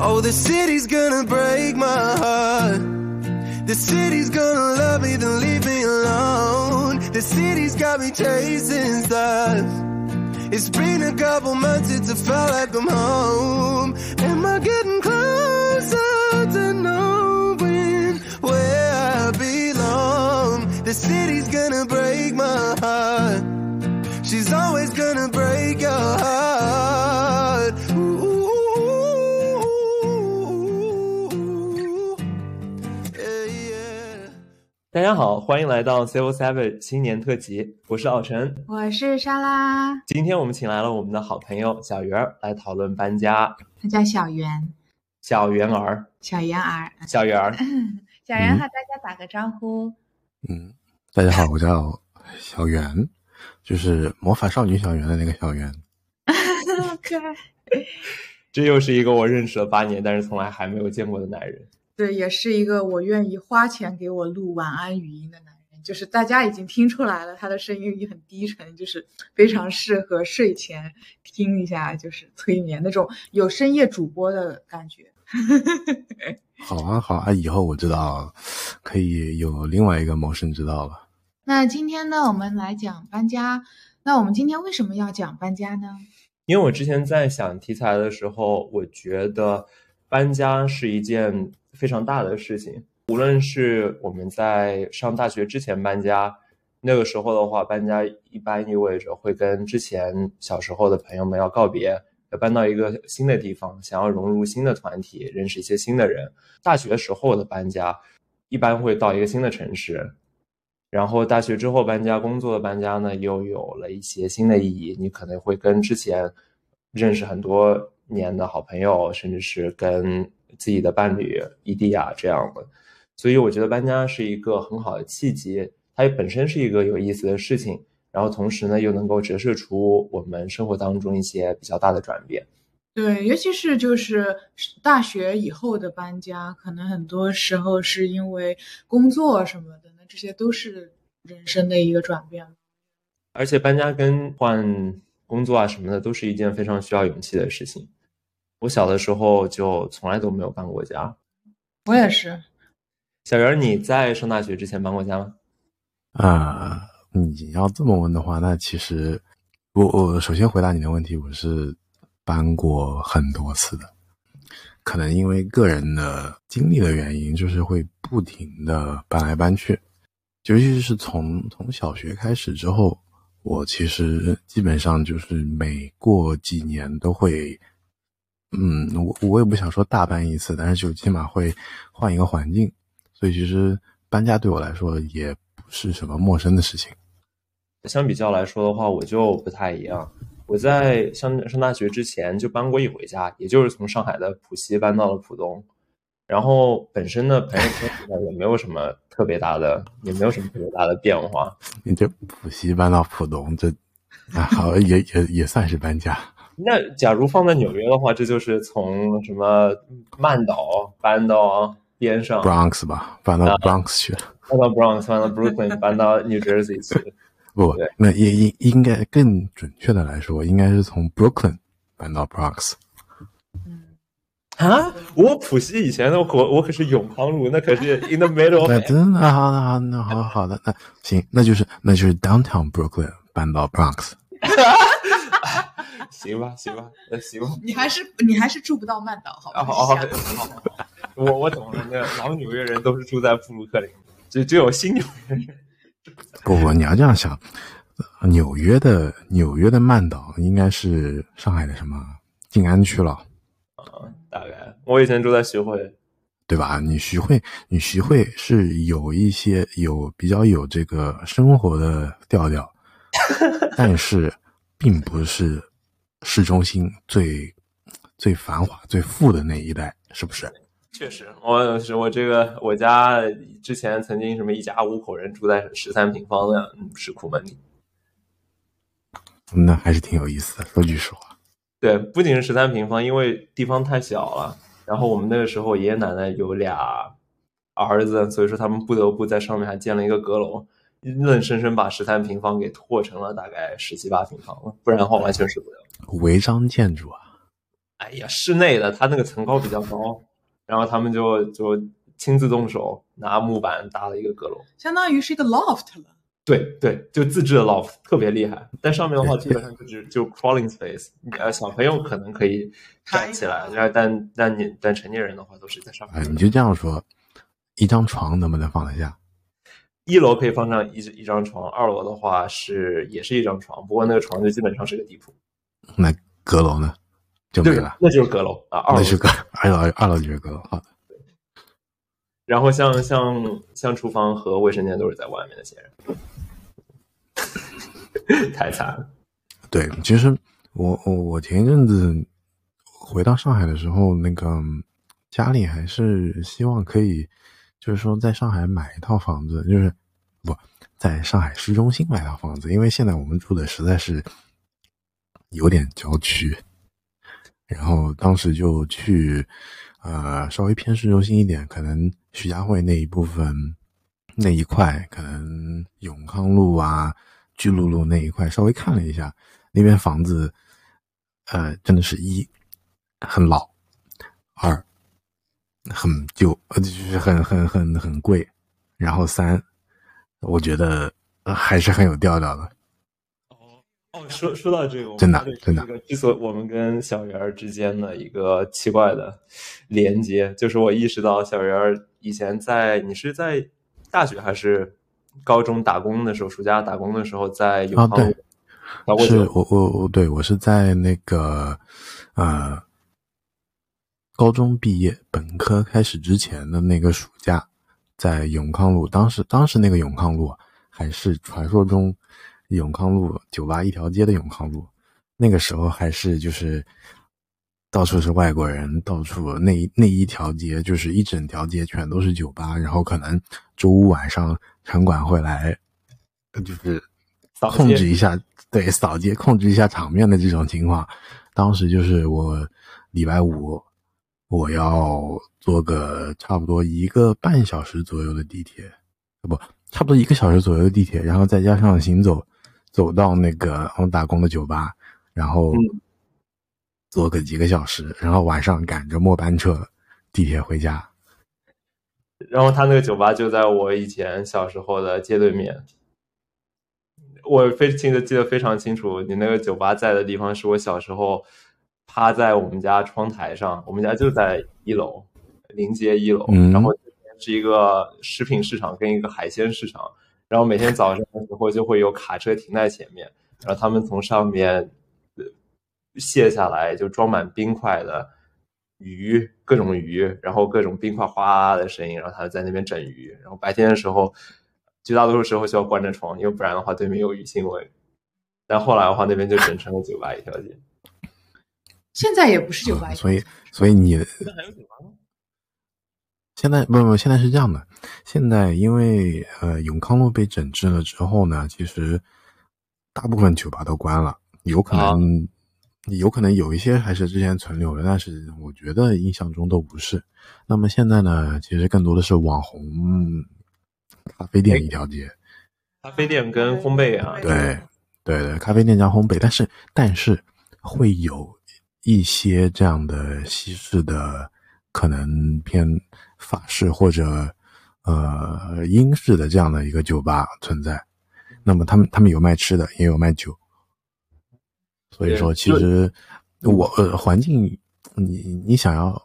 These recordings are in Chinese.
Oh, the city's gonna break my heart. The city's gonna love me, then leave me alone. The city's got me chasing stars. It's been a couple months since I felt like I'm home. Am I getting closer to knowing where I belong? The city's gonna break my heart. 家好，欢迎来到 Civil Seven 新年特辑，我是奥晨。我是莎拉，今天我们请来了我们的好朋友小圆儿来讨论搬家。他叫小圆，小圆儿，小圆儿。小圆儿，小圆和大家打个招呼。嗯，大家好，我叫 小圆，就是魔法少女小圆的那个小圆。可爱。这又是一个我认识了八年，但是从来还没有见过的男人。对，也是一个我愿意花钱给我录晚安语音的男人。就是大家已经听出来了，他的声音也很低沉，就是非常适合睡前听一下，就是催眠那种有深夜主播的感觉。好啊，好啊，以后我知道可以有另外一个谋生之道了。那今天呢，我们来讲搬家。那我们今天为什么要讲搬家呢？因为我之前在想题材的时候，我觉得搬家是一件非常大的事情。无论是我们在上大学之前搬家，那个时候的话，搬家一般意味着会跟之前小时候的朋友们要告别，要搬到一个新的地方，想要融入新的团体，认识一些新的人。大学时候的搬家，一般会到一个新的城市，然后大学之后搬家，工作的搬家呢，又有了一些新的意义。你可能会跟之前认识很多年的好朋友，甚至是跟自己的伴侣异地啊这样的。所以我觉得搬家是一个很好的契机，它也本身是一个有意思的事情，然后同时呢又能够折射出我们生活当中一些比较大的转变。对，尤其是就是大学以后的搬家，可能很多时候是因为工作什么的，那这些都是人生的一个转变。而且搬家跟换工作啊什么的，都是一件非常需要勇气的事情。我小的时候就从来都没有搬过家。我也是，小袁，你在上大学之前搬过家吗？啊、你要这么问的话，那其实我我首先回答你的问题，我是搬过很多次的，可能因为个人的经历的原因，就是会不停的搬来搬去，尤其是从从小学开始之后，我其实基本上就是每过几年都会，嗯，我我也不想说大搬一次，但是就起码会换一个环境，所以其实搬家对我来说也不是什么陌生的事情。相比较来说的话，我就不太一样。我在上上大学之前就搬过一回家，也就是从上海的浦西搬到了浦东。然后本身的朋友圈也没有什么特别大的，也没有什么特别大的变化。你这浦西搬到浦东，这啊好也也也算是搬家。那假如放在纽约的话，这就是从什么曼岛搬到边上，Bronx 吧，搬到啊 Bronx 去了。搬到 Bronx，搬到 Brooklyn，搬到 New Jersey 去。不对，那应应应该更准确的来说，应该是从 Brooklyn 搬到 Bronx。啊！我浦西以前的我我可是永康路，那可是 in the middle of 那真的好，那好，那好好的，那行，那就是那就是 Downtown Brooklyn 搬到 Bronx。行吧，行吧，那行吧。你还是你还是住不到曼岛，好吧？啊，好好好，我我懂了，那老纽约人都是住在布鲁克林，只只有新纽约人。不不，你要这样想，呃纽约的纽约的曼岛应该是上海的什么静安区了，大概我以前住在徐汇，对吧？你徐汇，你徐汇是有一些有比较有这个生活的调调，但是并不是市中心最最繁华、最富的那一带，是不是？确实，我是我这个我家之前曾经什么一家五口人住在十三平方的嗯石库门里。那还是挺有意思的。说句实话，对，不仅是十三平方，因为地方太小了。然后我们那个时候爷爷奶奶有俩儿子，所以说他们不得不在上面还建了一个阁楼，愣生生把十三平方给拓成了大概十七八平方了，不然的话完全受不了。违章建筑啊，哎呀，室内的，它那个层高比较高，然后他们就就亲自动手拿木板搭了一个阁楼，相当于是一个 loft 了。对对，就自制的 loft 特别厉害，但上面的话基本上就是就 crawling space，呃，小朋友可能可以站起来，然后但但你但成年人的话都是在上面。哎，你就这样说，一张床能不能放得下？一楼可以放上一一张床，二楼的话是也是一张床，不过那个床就基本上是个地铺。那阁楼呢？就没了，那就是阁楼啊，二楼是阁，二楼二楼就是阁楼。好的。然后像像像厨房和卫生间都是在外面的，显然 太惨了。对，其实我我我前一阵子回到上海的时候，那个家里还是希望可以，就是说在上海买一套房子，就是不在上海市中心买套房子，因为现在我们住的实在是有点郊区。然后当时就去。呃，稍微偏市中心一点，可能徐家汇那一部分那一块，可能永康路啊、巨鹿路那一块，稍微看了一下，那边房子，呃，真的是一很老，二很旧，呃，就是很很很很贵，然后三，我觉得还是很有调调的。哦，说说到这个，真的真的，之所我们跟小圆儿之间的一个奇怪的连接，就是我意识到小圆儿以前在你是在大学还是高中打工的时候，暑假打工的时候在永康路，是我我我对我是在那个呃高中毕业本科开始之前的那个暑假，在永康路，当时当时那个永康路还是传说中。永康路酒吧一条街的永康路，那个时候还是就是到处是外国人，到处那那一条街就是一整条街全都是酒吧，然后可能周五晚上城管会来，就是控制一下，对扫街控制一下场面的这种情况。当时就是我礼拜五我要坐个差不多一个半小时左右的地铁，不差不多一个小时左右的地铁，然后再加上行走。走到那个我打工的酒吧，然后坐个几个小时，然后晚上赶着末班车地铁回家。然后他那个酒吧就在我以前小时候的街对面，我非记得记得非常清楚。你那个酒吧在的地方是我小时候趴在我们家窗台上，我们家就在一楼临街一楼，然后是一个食品市场跟一个海鲜市场。然后每天早上的时候就会有卡车停在前面，然后他们从上面卸下来就装满冰块的鱼，各种鱼，然后各种冰块哗啦啦的声音，然后他在那边整鱼。然后白天的时候，绝大多数时候需要关着窗，因为不然的话对面有鱼腥味。但后来的话，那边就整成了酒吧一条街。现在也不是酒吧，所以所以你现在不不，现在是这样的。现在因为呃永康路被整治了之后呢，其实大部分酒吧都关了，有可能有可能有一些还是之前存留的，但是我觉得印象中都不是。那么现在呢，其实更多的是网红咖啡店一条街，咖啡店跟烘焙啊，对对对，咖啡店加烘焙，但是但是会有一些这样的西式的，可能偏。法式或者呃英式的这样的一个酒吧存在，那么他们他们有卖吃的，也有卖酒，所以说其实我呃环境你你想要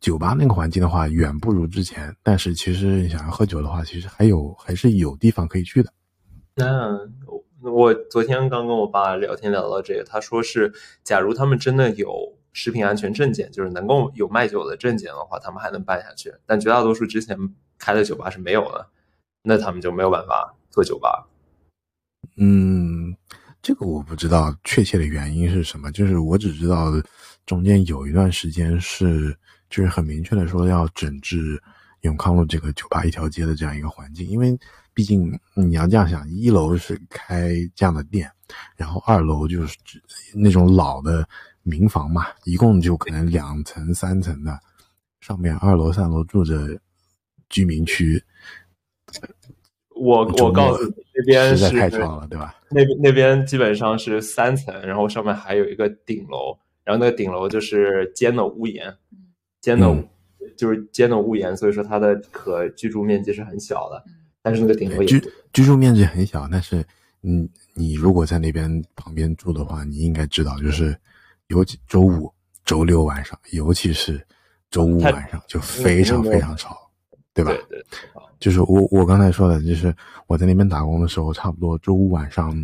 酒吧那个环境的话，远不如之前，但是其实你想要喝酒的话，其实还有还是有地方可以去的。那我昨天刚跟我爸聊天聊到这个，他说是假如他们真的有。食品安全证件就是能够有卖酒的证件的话，他们还能办下去。但绝大多数之前开的酒吧是没有的，那他们就没有办法做酒吧。嗯，这个我不知道确切的原因是什么，就是我只知道中间有一段时间是就是很明确的说要整治永康路这个酒吧一条街的这样一个环境，因为毕竟你要这样想，一楼是开这样的店，然后二楼就是那种老的。民房嘛，一共就可能两层、三层的，上面二楼、三楼住着居民区。我我告诉你，那边实在太吵了，对吧？那边那边基本上是三层，然后上面还有一个顶楼，然后那个顶楼就是尖的屋檐，尖的嗯就是尖的屋檐，所以说它的可居住面积是很小的，但是那个顶楼也居居住面积很小，但是你，你如果在那边旁边住的话，你应该知道，就是尤其周五、周六晚上，尤其是周五晚上就非常非常吵，对吧？对对就是我我刚才说的，就是我在那边打工的时候，差不多周五晚上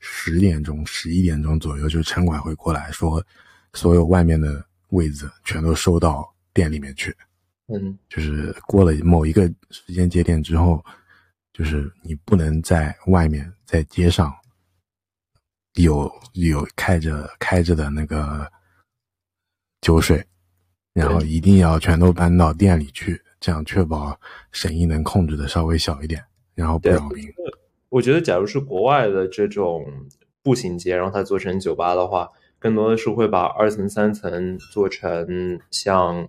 十点钟、十一点钟左右，就是城管会过来说，所有外面的位子全都收到店里面去。嗯就是过了某一个时间节点之后，就是你不能在外面在街上有有开着开着的那个酒水，然后一定要全都搬到店里去，这样确保生意能控制的稍微小一点，然后不对扰民。我觉得，假如是国外的这种步行街，然后它做成酒吧的话，更多的是会把二层、三层做成像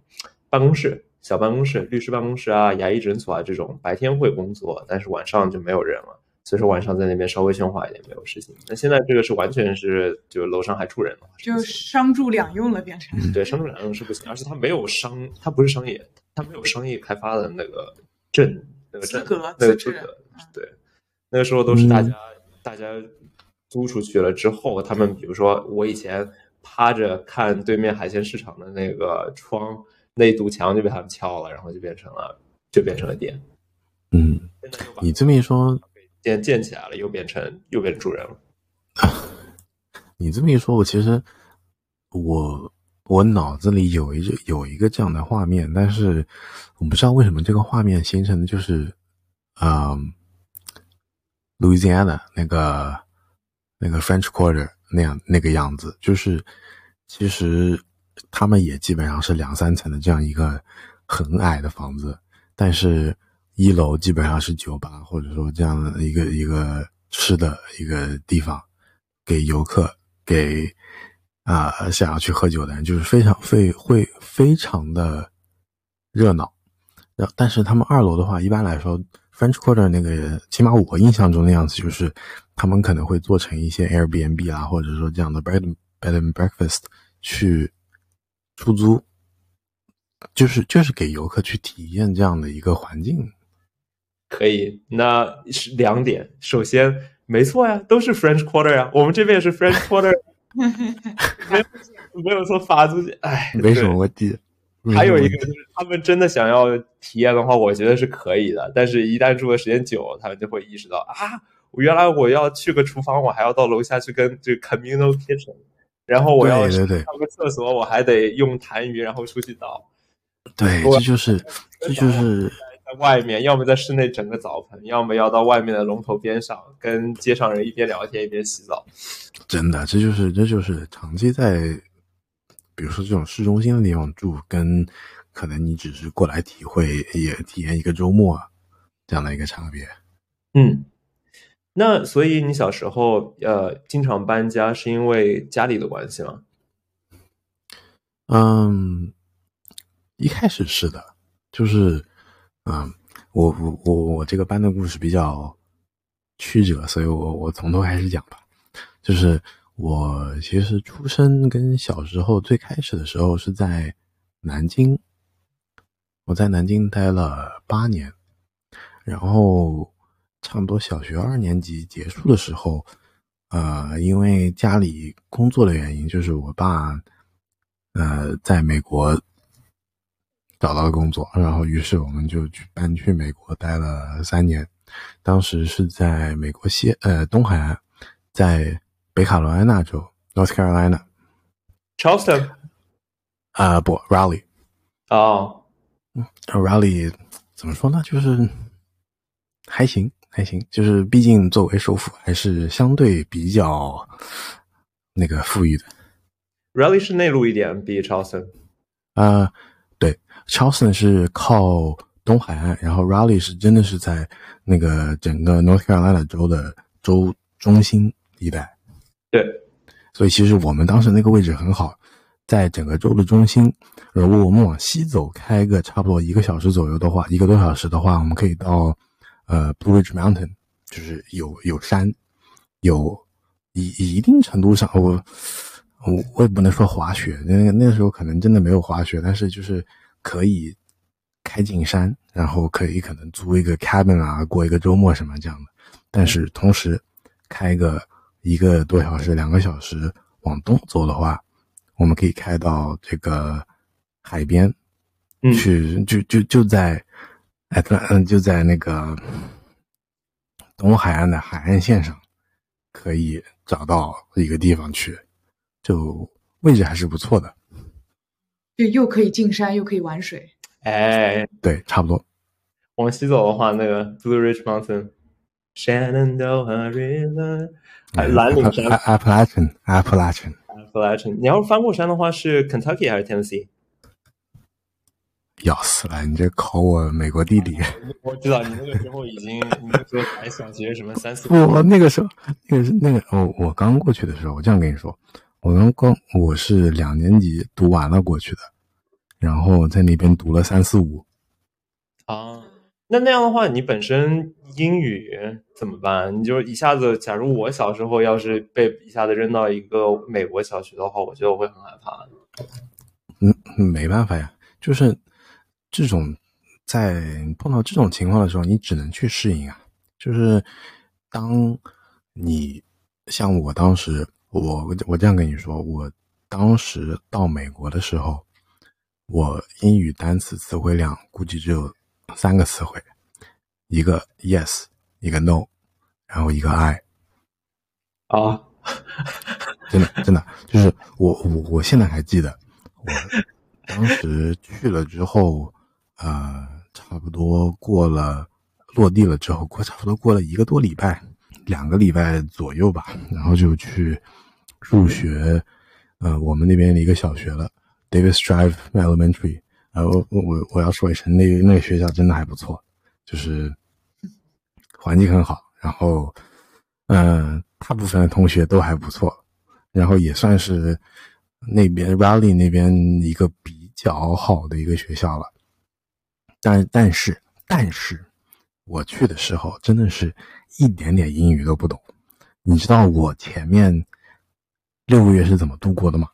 办公室、小办公室、律师办公室啊、牙医诊所啊这种，白天会工作，但是晚上就没有人了。所以说晚上在那边稍微喧哗一点没有事情。那现在这个是完全是就楼上还住人了，就商住两用了，变成。对商住两用是不行，而且它没有商，它不是商业，它没有商业开发的那个证那个证资格那个资格，对，那个时候都是大嗯家、大家租出去了之后，他们比如说我以前趴着看对面海鲜市场的那个窗，那一堵墙就被他们敲了，然后就变成了就变成了店。嗯，你这么一说，店建起来了，又变成又变成住人了。你这么一说，我其实我我脑子里有一有一个这样的画面，但是我不知道为什么这个画面形成的就是，嗯，Louisiana 那个那个 French Quarter 那样那个样子，就是其实他们也基本上是两三层的这样一个很矮的房子，但是一楼基本上是酒吧，或者说这样的一个一个吃的一个地方，给游客给啊、想要去喝酒的人，就是非常会会非常的热闹。然后，但是他们二楼的话，一般来说，French Quarter 那个人，起码我印象中的样子，就是他们可能会做成一些 Airbnb 啊，或者说这样的 Bed bed and breakfast 去出租，就是就是给游客去体验这样的一个环境。可以，那是两点。首先，没错呀，都是 French Quarter 呀，我们这边也是 French Quarter，没有没有说法租界，哎，没什么问题？还有一个就是，他们真的想要体验的话，我觉得是可以的。但是，一旦住的时间久，他们就会意识到啊，我原来我要去个厨房，我还要到楼下去跟这个 communal kitchen，然后我要上个厕所，我还得用痰盂，然后出去倒。对，我这就是这就是在外面，要么在室内整个澡盆，要么要到外面的龙头边上，跟街上人一边聊天一边洗澡。真的，这就是这就是长期在，比如说这种市中心的地方住，跟可能你只是过来体会也体验一个周末这样的一个差别。嗯，那所以你小时候呃经常搬家，是因为家里的关系吗？嗯，一开始是的，就是，嗯，我我我我这个班的故事比较曲折，所以我我从头开始讲吧。就是我其实出生跟小时候最开始的时候是在南京，我在南京待了八年，然后差不多小学二年级结束的时候，呃，因为家里工作的原因，就是我爸。呃，在美国找到了工作，然后于是我们就去搬去美国待了三年。当时是在美国西呃东海岸，在北卡罗来纳州 （North Carolina） Charleston 啊、不 Raleigh 哦，Raleigh 怎么说呢？就是还行还行，就是毕竟作为首府，还是相对比较那个富裕的。Raleigh 是内陆一点，比 Charleston。啊、对，Charleston 是靠东海岸，然后 Raleigh 是真的是在那个整个 North Carolina 州的州中心一带，对，所以其实我们当时那个位置很好，在整个州的中心。如果我们往西走开个差不多一个小时左右的话，一个多小时的话，我们可以到呃 Blue Ridge Mountain，就是有有山，有一一定程度上我。我我也不能说滑雪，那那时候可能真的没有滑雪，但是就是可以开进山，然后可以可能租一个 cabin 啊，过一个周末什么这样的。但是同时开个一个多小时、两个小时往东走的话，我们可以开到这个海边嗯去，就就就在哎，对，嗯，就在那个东海岸的海岸线上，可以找到一个地方去，就位置还是不错的。就又可以进山，又可以玩水。哎，对，差不多。往西走的话，那个 Blue Ridge Mountain、Shenandoah River，哎蓝岭山、Appalachian Appalachian，Appalachian。你要是翻过山的话，是 Kentucky 还是 Tennessee？要死了！你这考我美国地理。我知道你那个时候已经，你那时候还小学什么三四。我那个时候，那个是那个我我刚过去的时候，我这样跟你说，我刚刚我是两年级读完了过去的，然后在那边读了三四五。啊，那那样的话，你本身英语怎么办？你就一下子，假如我小时候要是被一下子扔到一个美国小学的话，我觉得我会很害怕。嗯，没办法呀，就是这种在碰到这种情况的时候，你只能去适应啊。就是当你像我当时，我我这样跟你说，我当时到美国的时候，我英语单词词汇量估计只有三个词汇，一个 yes，一个 no，然后一个 I。啊，真的真的就是我我我现在还记得，我当时去了之后，呃，差不多过了落地了之后，过差不多过了一个多礼拜，两个礼拜左右吧，然后就去入学，呃，我们那边的一个小学了，Davis Drive Elementary。呃我我我要说一声，那个那个学校真的还不错，就是环境很好，然后嗯、大部分的同学都还不错，然后也算是那边 Raleigh 那边一个比较好的一个学校了。但但是但是，我去的时候真的是一点点英语都不懂。你知道我前面六个月是怎么度过的吗？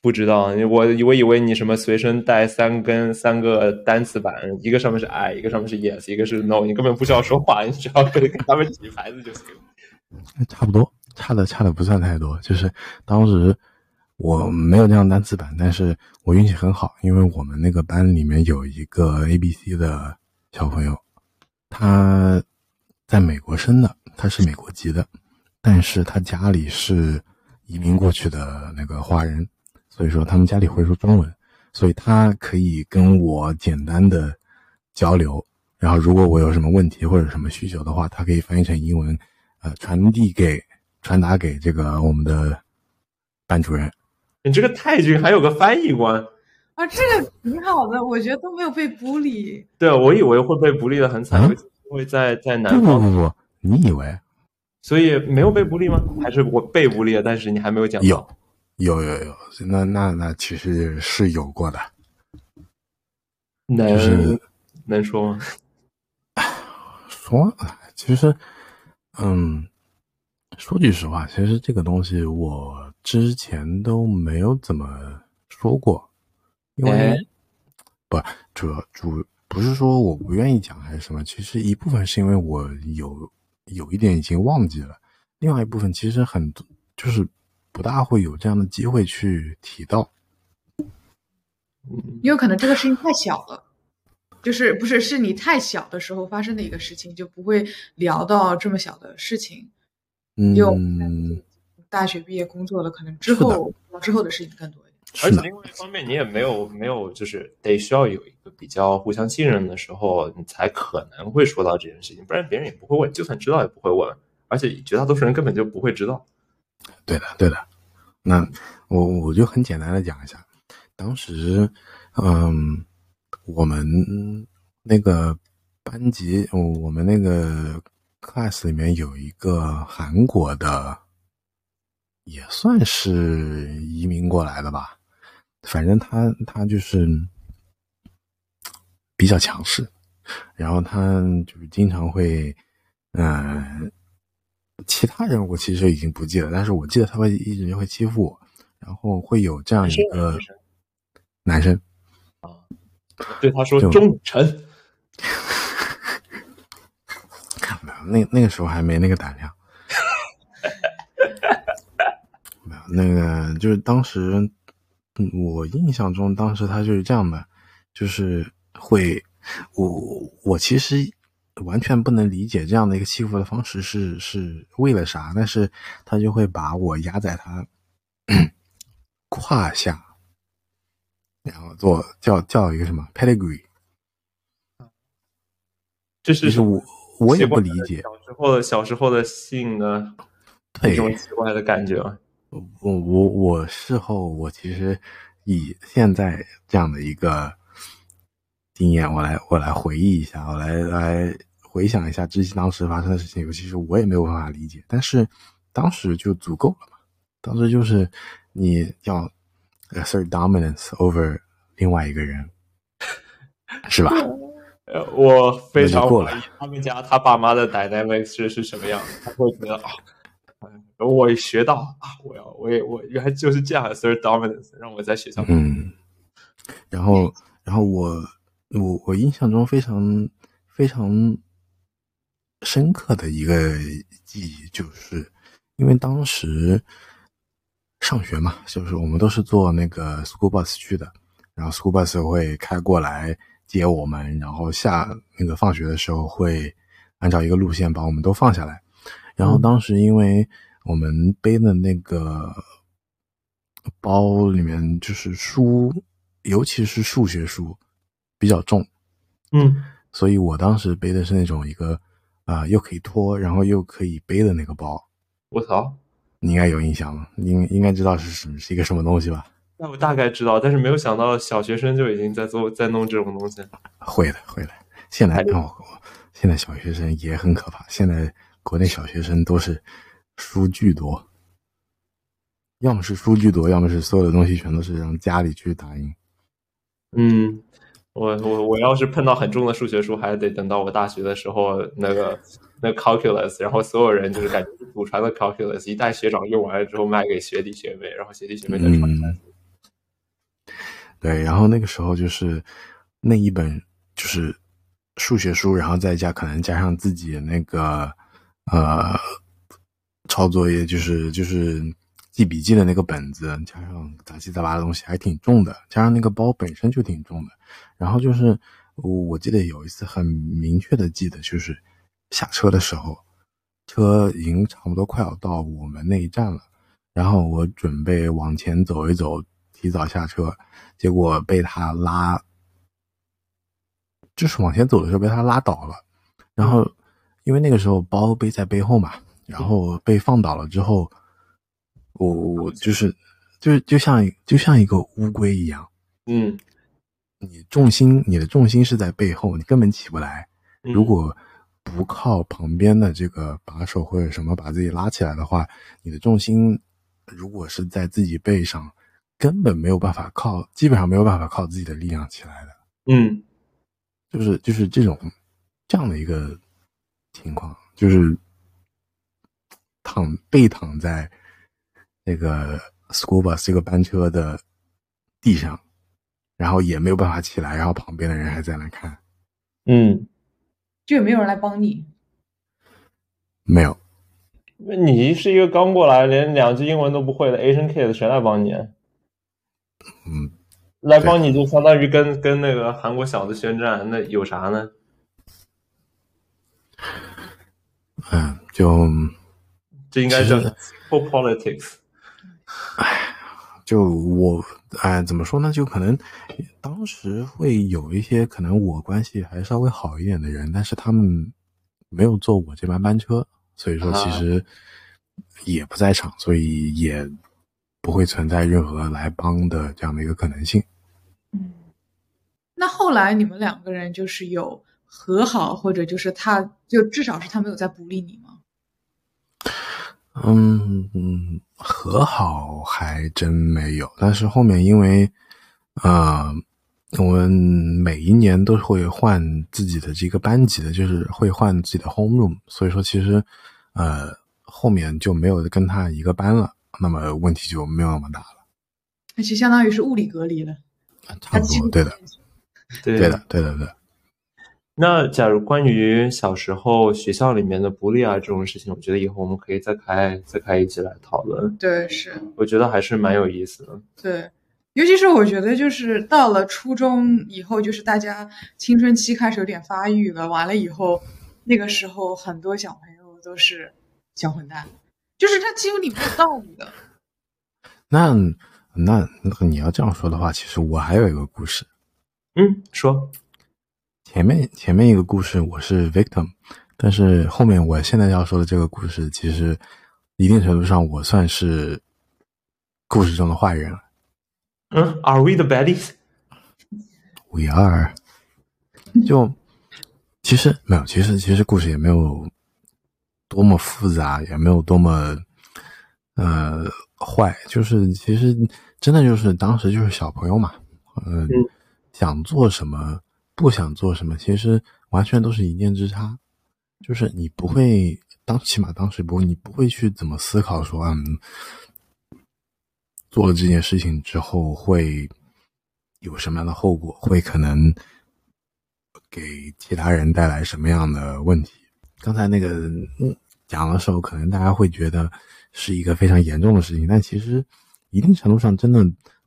不知道，我我以为你什么随身带三根三个单词板，一个上面是 I，一个上面是 Yes，一个是 No，你根本不需要说话，你只要跟他们举牌子就行了。差不多，差的差的不算太多。就是当时我没有这样单词板，但是我运气很好，因为我们那个班里面有一个 A B C 的小朋友，他在美国生的，他是美国籍的，但是他家里是移民过去的那个华人。所以说他们家里会说中文，所以他可以跟我简单的交流。然后如果我有什么问题或者什么需求的话，他可以翻译成英文，呃，传递给传达给这个我们的班主任。你这个太君还有个翻译官啊，这个挺好的，我觉得都没有被孤立。对，我以为会被孤立的很惨，因为在在南方。不不不，你以为？所以没有被孤立吗？还是我被孤立了？但是你还没有讲。有。有有有，那那那其实是有过的，能、就是、能说吗？说，其实，嗯，说句实话，其实这个东西我之前都没有怎么说过，因为、哎、不主主不是说我不愿意讲还是什么，其实一部分是因为我有有一点已经忘记了，另外一部分其实很就是。不大会有这样的机会去提到，因为可能这个事情太小了，就是不是是你太小的时候发生的一个事情，就不会聊到这么小的事情。嗯，就大学毕业工作了，可能之后之后的事情更多。而且另外一方面，你也没有没有就是得需要有一个比较互相信任的时候，你才可能会说到这件事情，不然别人也不会问，就算知道也不会问，而且绝大多数人根本就不会知道。对的，对的。那我我就很简单的讲一下，当时，嗯，我们那个班级，我们那个 class 里面有一个韩国的，也算是移民过来的吧，反正他他就是比较强势，然后他就是经常会，嗯、呃。其他人我其实已经不记得，但是我记得他会一直会欺负我，然后会有这样一个男生啊，对他说就忠诚，没有，那那个时候还没那个胆量。没有，那个就是当时，嗯我印象中当时他就是这样的，就是会，我我其实完全不能理解这样的一个欺负的方式是是为了啥，但是他就会把我压在他胯下，然后做叫叫一个什么 pedigree，这就是是我我也不理解，小时候的小时候的性的对一种奇怪的感觉啊。我我我事后我其实以现在这样的一个经验，我来我来回忆一下，我来来回想一下之前当时发生的事情，尤其是我也没有办法理解，但是当时就足够了嘛。当时就是你要 assert dominance over 另外一个人，是吧？呃，我非常那就过了怀疑他们家他爸妈的 dynamics 是是什么样的，他会觉得啊，嗯我学到啊，我要我也我原来就是这样 assert dominance，让我在学校嗯，然后，然后我我我印象中非常非常深刻的一个记忆，就是因为当时上学嘛，就是我们都是坐那个 school bus 去的，然后 school bus 会开过来接我们，然后下那个放学的时候会按照一个路线把我们都放下来，然后当时因为我们背的那个包里面就是书，尤其是数学书比较重，嗯所以我当时背的是那种一个啊、又可以拖，然后又可以背的那个包。我操，你应该有印象了，应应该知道是什么是一个什么东西吧？那我大概知道，但是没有想到小学生就已经在做在弄这种东西。会的，会的。现在太厉害让我我现在小学生也很可怕，现在国内小学生都是书巨多，要么是书巨多，要么是所有的东西全都是让家里去打印。嗯，我我我要是碰到很重的数学书，还得等到我大学的时候那个 那个 calculus，然后所有人就是感觉祖传的 calculus，一旦学长用完了之后卖给学弟学妹，然后学弟学妹再传下去。对，然后那个时候就是那一本就是数学书，然后再加可能加上自己那个呃抄作业，就是就是记笔记的那个本子，加上杂七杂八的东西，还挺重的。加上那个包本身就挺重的。然后就是我我记得有一次很明确的记得，就是下车的时候，车已经差不多快要到我们那一站了，然后我准备往前走一走，提早下车，结果被他拉，就是往前走的时候被他拉倒了，然后因为那个时候包背在背后嘛，然后被放倒了之后，我我就是就是就像就像一个乌龟一样，嗯，你重心你的重心是在背后，你根本起不来。嗯如果不靠旁边的这个把手或者什么把自己拉起来的话，你的重心如果是在自己背上，根本没有办法靠，基本上没有办法靠自己的力量起来的。嗯就是就是这种这样的一个情况，就是躺背躺在那个 school bus 这个班车的地上，然后也没有办法起来，然后旁边的人还在那看，嗯，就也没有人来帮你。没有。那你是一个刚过来连两句英文都不会的 Asian kid，谁来帮你？啊嗯，来帮你就相当于跟跟那个韩国小子宣战，那有啥呢？嗯，就这应该叫其实 for politics。就我哎，怎么说呢？就可能当时会有一些可能我关系还稍微好一点的人，但是他们没有坐我这班班车，所以说其实也不在场，所以也不会存在任何来帮的这样的一个可能性。嗯，那后来你们两个人就是有和好，或者就是他就至少是他没有在 bully 你吗？嗯嗯，和好还真没有，但是后面因为，呃，我们每一年都会换自己的这个班级的，就是会换自己的 home room，所以说其实，呃，后面就没有跟他一个班了，那么问题就没有那么大了。那其实相当于是物理隔离了。差不多，对的，对对的，对的，对的。那假如关于小时候学校里面的 bully 利啊这种事情，我觉得以后我们可以再开再开一集来讨论。对，是，我觉得还是蛮有意思的。对，尤其是我觉得就是到了初中以后，就是大家青春期开始有点发育了，完了以后，那个时候很多小朋友都是小混蛋，就是他欺负你没有道理的。那那那你要这样说的话，其实我还有一个故事。嗯，说。前面前面一个故事我是 victim，但是后面我现在要说的这个故事，其实一定程度上我算是故事中的坏人了。嗯，Are we the baddies？We are。就其实没有，其实其实故事也没有多么复杂，也没有多么呃坏，就是其实真的就是当时就是小朋友嘛，嗯，想做什么。不想做什么，其实完全都是一念之差，就是你不会当，起码当时不，你不会去怎么思考说，嗯，做了这件事情之后会有什么样的后果，会可能给其他人带来什么样的问题。刚才那个讲的时候，可能大家会觉得是一个非常严重的事情，但其实一定程度上真的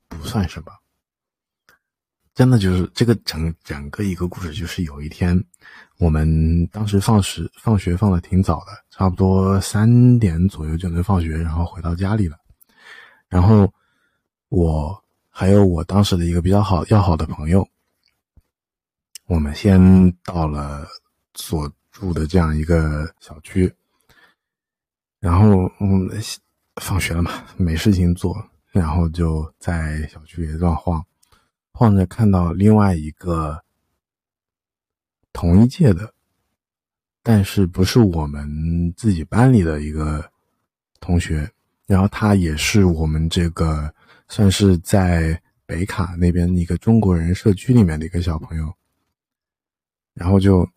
不算什么。真的就是这个整整个一个故事，就是有一天，我们当时放时放学放的挺早的，差不多三点左右就能放学，然后回到家里了。然后我还有我当时的一个比较好要好的朋友，我们先到了所住的这样一个小区，然后嗯，放学了嘛，没事情做，然后就在小区里乱晃。晃着看到另外一个同一届的，但是不是我们自己班里的一个同学，然后他也是我们这个算是在北卡那边一个中国人社区里面的一个小朋友，然后就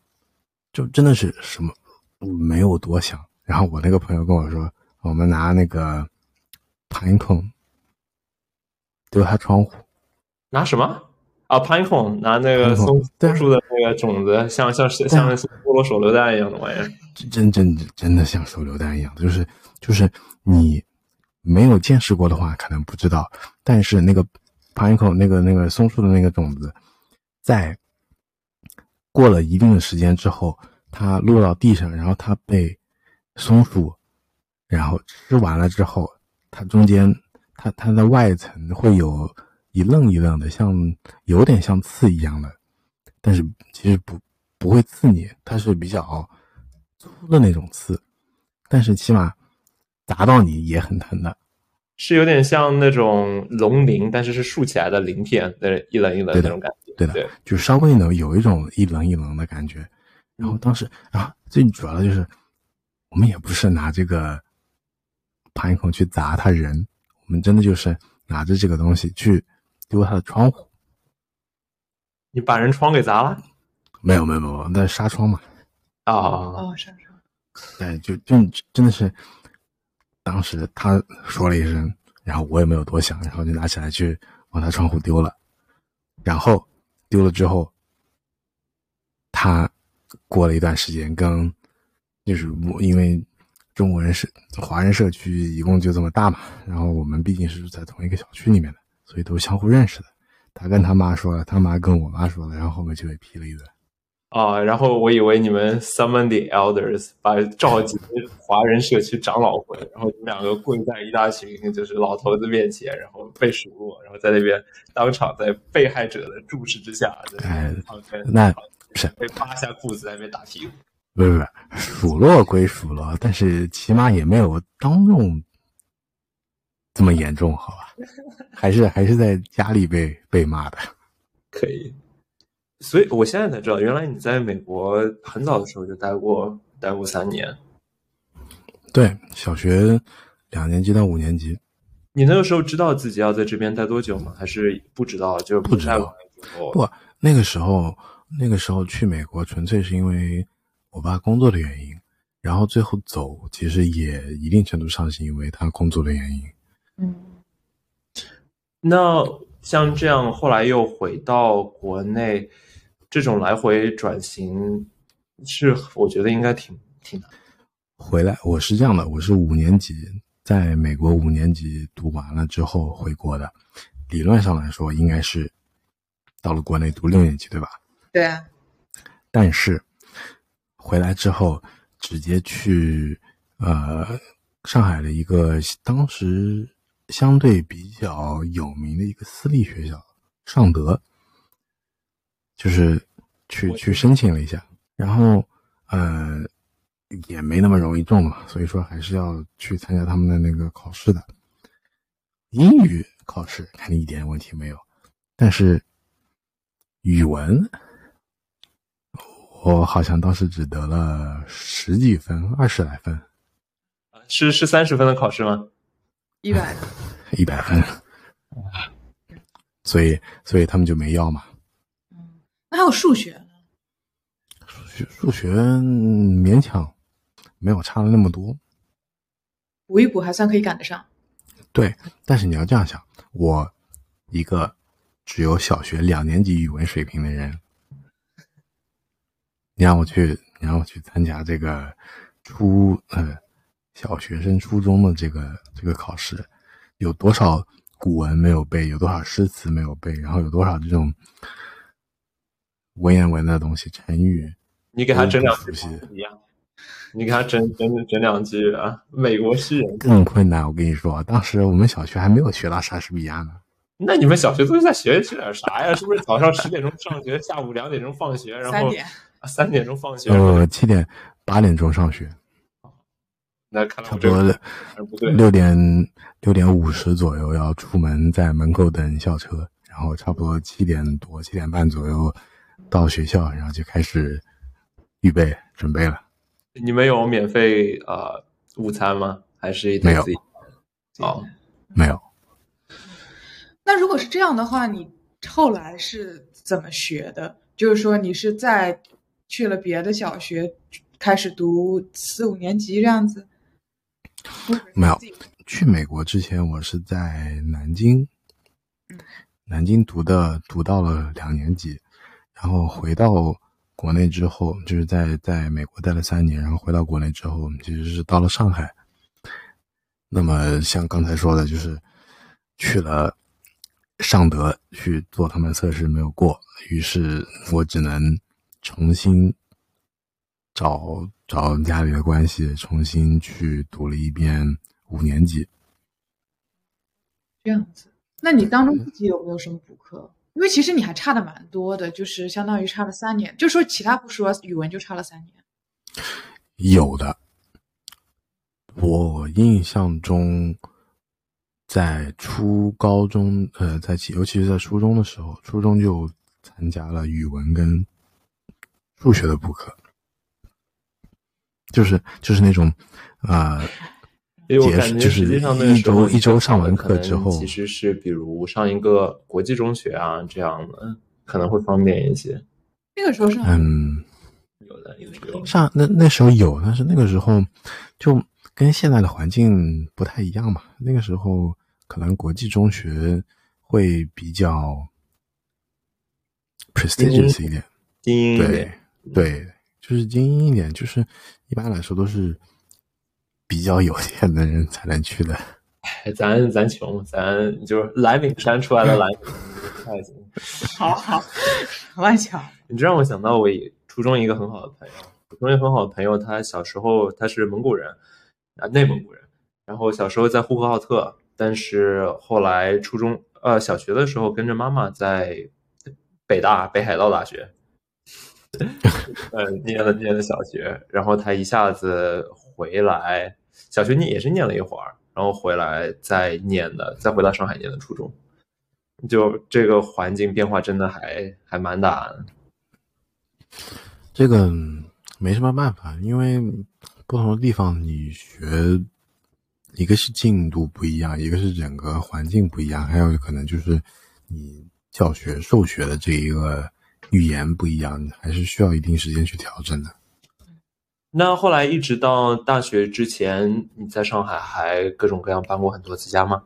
就真的是什么没有多想，然后我那个朋友跟我说，我们拿那个弹孔丢他窗户。拿什么啊？Pinecone，拿那个松松树的那个种子，像像像像菠萝手榴弹一样的玩意儿，真真真的像手榴弹一样，就是就是你没有见识过的话，可能不知道。但是那个 Pinecone 那个那个松树的那个种子，在过了一定的时间之后，它落到地上，然后它被松鼠然后吃完了之后，它中间它它的外层会有。一愣一愣的，像有点像刺一样的，但是其实不不会刺你，它是比较粗的那种刺，但是起码砸到你也很疼的，是有点像那种龙鳞，但是是竖起来的鳞片，那一棱一棱那种感觉，对的，就稍微能有一种一棱一棱的感觉。然后当时，啊最主要的就是我们也不是拿这个盘孔去砸他人，我们真的就是拿着这个东西去。丢他的窗户，你把人窗给砸了？没有没有没有，那纱窗嘛。啊哦，纱窗。对，就就真的是，当时他说了一声，然后我也没有多想，然后就拿起来去往他窗户丢了。然后丢了之后，他过了一段时间，跟就是我因为中国人是华人社区，一共就这么大嘛，然后我们毕竟是在同一个小区里面的。所以都相互认识的，他跟他妈说了，他妈跟我妈说了，然后后面就被批了一顿。啊，然后我以为你们 summon the elders，把召集华人社区长老会，然后你们两个跪在一大群就是老头子面前，然后被数落，然后在那边当场在被害者的注视之下，哎，那不是被扒下裤子在那边打屁股？不是不是，数落归数落，但是起码也没有当众这么严重，好吧？还是还是在家里被被骂的，可以。所以我现在才知道，原来你在美国很早的时候就待过，待过三年。对，小学两年级到五年级。你那个时候知道自己要在这边待多久吗？还是不知道？就是不知道。不，那个时候那个时候去美国纯粹是因为我爸工作的原因，然后最后走，其实也一定程度上是因为他工作的原因。嗯，那像这样后来又回到国内，这种来回转型，是我觉得应该挺挺难。回来我是这样的，我是五年级在美国五年级读完了之后回国的，理论上来说应该是到了国内读六年级，对吧？对啊，但是回来之后直接去呃上海的一个当时相对比较有名的一个私立学校尚德，就是去去申请了一下，然后呃也没那么容易中嘛，所以说还是要去参加他们的那个考试的。英语考试肯定一点问题没有，但是语文。我好像当时只得了十几分，二十来分，是是三十分的考试吗？一百，一百分，所以所以他们就没要嘛。嗯，那还有数学呢？数学数学勉强没有差了那么多，补一补还算可以赶得上。对，但是你要这样想，我一个只有小学两年级语文水平的人。你让我去，你让我去参加这个初呃小学生初中的这个这个考试，有多少古文没有背，有多少诗词没有背，然后有多少这种文言文的东西成语，你给他整两句一样，你给他整整整两句啊，美国诗人。更困难。我跟你说，当时我们小学还没有学到莎士比亚呢。那你们小学都在学学点啥呀？是不是早上十点钟上学，下午两点钟放学，然后三点，啊三点钟放学？呃，七点八点钟上学，那差不多。六点六点五十左右要出门，在门口等校车，然后差不多七点多七点半左右到学校，然后就开始预备准备了。你们有免费呃午餐吗？还是没有自己？哦，没有，那如果是这样的话，你后来是怎么学的？就是说，你是在去了别的小学开始读四五年级这样子？没有。去美国之前，我是在南京嗯，南京读的，读到了两年级，然后回到国内之后，就是在在美国待了三年，然后回到国内之后，其实是到了上海。那么像刚才说的，就是去了尚德去做他们的测试没有过，于是我只能重新找找家里的关系，重新去读了一遍五年级。这样子，那你当中自己有没有什么补课？因为其实你还差的蛮多的，就是相当于差了三年。就说其他不说，语文就差了三年。有的，我印象中，在初高中，呃，在其尤其是在初中的时候，初中就参加了语文跟数学的补课，就是就是那种，呃，因为我结感觉就是实际上那一时候周一周上完课之后，其实是比如上一个国际中学啊这样的，可能会方便一些。那个时候是嗯，有的有的有。上那那时候有，但是那个时候就跟现在的环境不太一样嘛。那个时候可能国际中学会比较 prestigious 一点，精英一对点，对，就是精英一点，就是一般来说都是比较有钱的人才能去的。哎咱咱穷，咱就是蓝领山出来的蓝领，不太行。好好万巧。你这让我想到我一初中一个很好的朋友，初中一个很好的朋友，他小时候他是蒙古人，啊，内蒙古人，然后小时候在呼和浩特，但是后来初中呃小学的时候跟着妈妈在北大北海道大学，呃念了念了小学，然后他一下子回来，小学念也是念了一会儿，然后回来再念的，再回到上海念的初中，就这个环境变化真的还还蛮大的。这个没什么办法，因为不同的地方你学，一个是进度不一样，一个是整个环境不一样，还有可能就是你教学授学的这一个语言不一样，还是需要一定时间去调整的。那后来一直到大学之前，你在上海还各种各样搬过很多次家吗？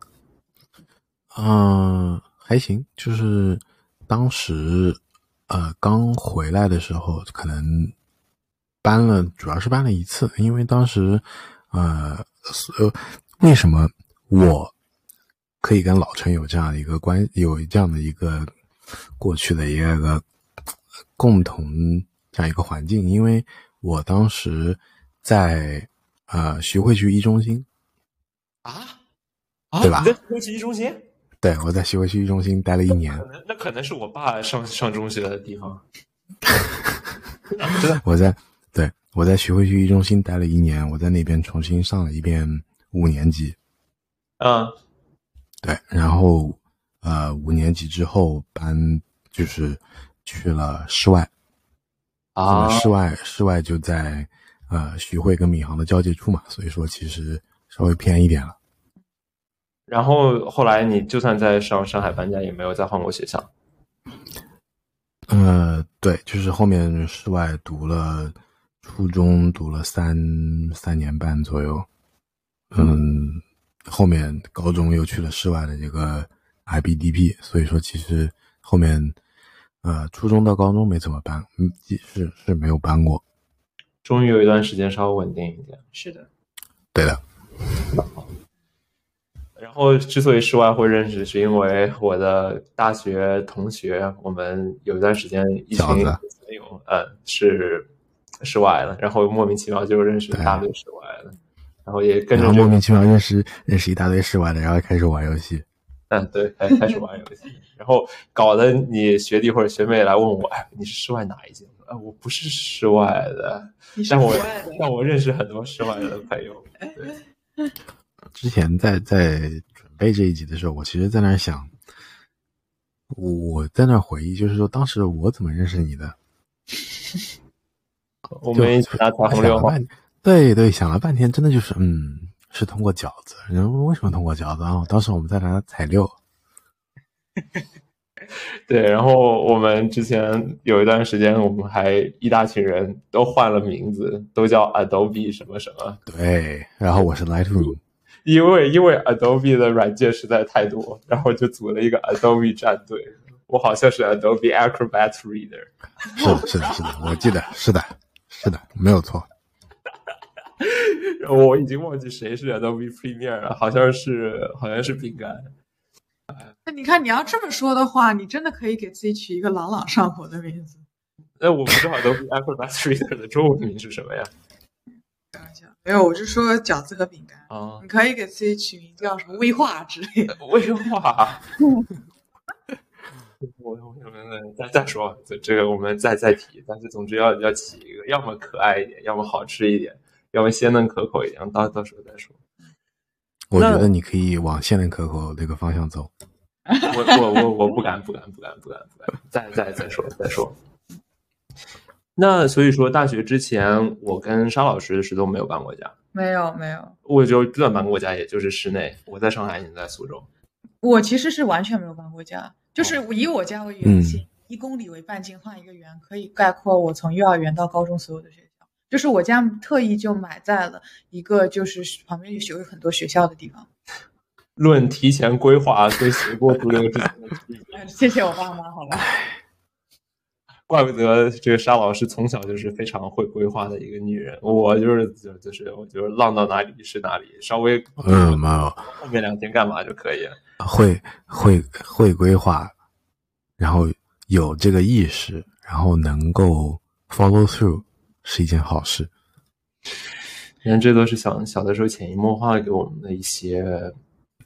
嗯，还行，就是当时呃刚回来的时候，可能搬了，主要是搬了一次，因为当时呃呃，为什么我可以跟老陈有这样的一个关，有这样的一个过去的一个共同这样一个环境？因为我当时在呃徐汇区一中心啊啊，对吧你在徐汇区一中心？对，我在徐汇区一中心待了一年可。能那可能是我爸上上中学的地方。真的我在对我在徐汇区一中心待了一年，我在那边重新上了一遍五年级。嗯对，然后呃五年级之后搬就是去了室外，啊呃，室外室外就在呃徐汇跟闵行的交界处嘛，所以说其实稍微偏一点了。然后后来你就算在上上海搬家，也没有再换过学校。呃，对，就是后面室外读了初中，读了三三年半左右，嗯，后面高中又去了室外的这个 IBDP，所以说其实后面呃初中到高中没怎么搬，嗯，是是没有搬过。终于有一段时间稍微稳定一点。是的，对的，然后之所以室外会认识，是因为我的大学同学，我们有一段时间一群饺子朋友，呃，是室外的，然后莫名其妙就认识一大堆室外的，然后也跟着莫名其妙认识认识一大堆室外的，然后开始玩游戏。嗯，对，开开始玩游戏，然后搞得你学弟或者学妹来问我，哎，你是室外哪一届？啊，我不是室外的，但我但我认识很多室外的朋友。对，之前在在准备这一集的时候，我其实在那想，我在那回忆，就是说当时我怎么认识你的？我们一起打彩我虹六号，对对，想了半天，真的就是嗯，是通过饺子。然后为什么通过饺子啊？当时我们在那儿踩六，对，然后我们之前有一段时间，我们还一大群人都换了名字，都叫 Adobe 什么什么，对，然后我是 Lightroom，因为因为 Adobe 的软件实在太多，然后就组了一个 Adobe 战队。我好像是 Adobe Acrobat Reader，是的，是的，是的，我记得，是的，是的，没有错。我已经忘记谁是 Adobe Premiere 了，好像是好像是饼干。那你看，你要这么说的话，你真的可以给自己取一个朗朗上口的名字。那我不知道 Adobe Acrobat Reader 的中文名是什么呀？开玩笑，没有，我是说饺子和饼干。啊，你可以给自己取名叫什么威化之类的。威化。我我我再再说，这这个我们再再提，但是总之要要起一个，要么可爱一点，要么好吃一点，要么鲜嫩可口一点，到到时候再说。我觉得你可以往鲜嫩可口那个方向走。我我我我不敢不敢不敢不敢不敢，再再再说再说。那所以说，大学之前，我跟沙老师是都没有搬过家，没有没有，我就乱搬过家，也就是室内。我在上海，你在苏州。我其实是完全没有搬过家，就是以我家为圆心，一公里为半径，画一个圆，可以概括我从幼儿园到高中所有的学校。就是我家特意就买在了一个就是旁边有很多学校的地方。论提前规划跟随波逐流之间的区别。谢谢我爸妈，好吧。怪不得这个沙老师从小就是非常会规划的一个女人。我就是就就是我就是浪到哪里是哪里，稍微嗯，没有，后面两天干嘛就可以了。会会会规划，然后有这个意识，然后能够 follow through 是一件好事。你看，这都是小小的时候潜移默化给我们的一些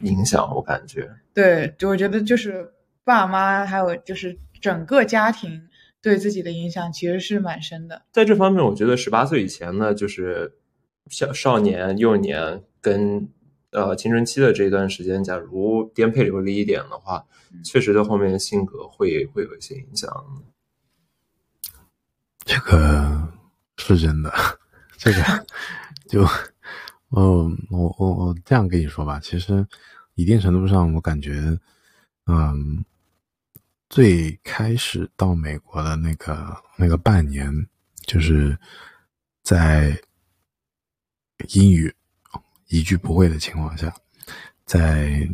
影响，我感觉。对，就我觉得就是爸妈还有就是整个家庭对自己的影响其实是蛮深的。在这方面，我觉得十八岁以前呢，就是小少年、幼年跟呃青春期的这一段时间，假如颠沛流离一点的话，确实对后面的性格会会有一些影响。这个是真的，这个就，嗯，我我我这样跟你说吧，其实一定程度上，我感觉，嗯，最开始到美国的那个那个半年，就是在英语一句不会的情况下，在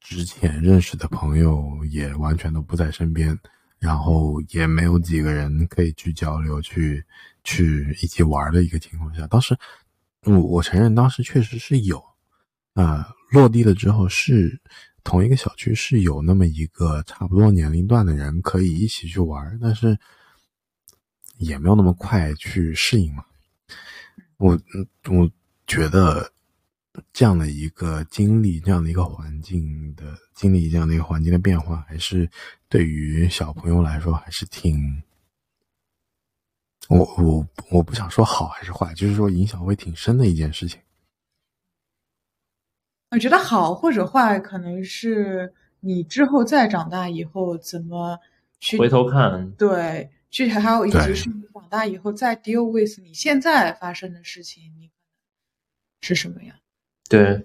之前认识的朋友也完全都不在身边，然后也没有几个人可以去交流、去去一起玩的一个情况下，当时我我承认当时确实是有，啊，落地了之后是同一个小区是有那么一个差不多年龄段的人可以一起去玩，但是也没有那么快去适应嘛。我嗯，我觉得这样的一个经历，这样的一个环境的经历，这样的一个环境的变化，还是对于小朋友来说，还是挺……我我我不想说好还是坏，就是说影响会挺深的一件事情。我觉得好或者坏，可能是你之后再长大以后怎么去回头看，对。具体还有以及是你长大以后再 deal with 你现在发生的事情，你是什么呀？对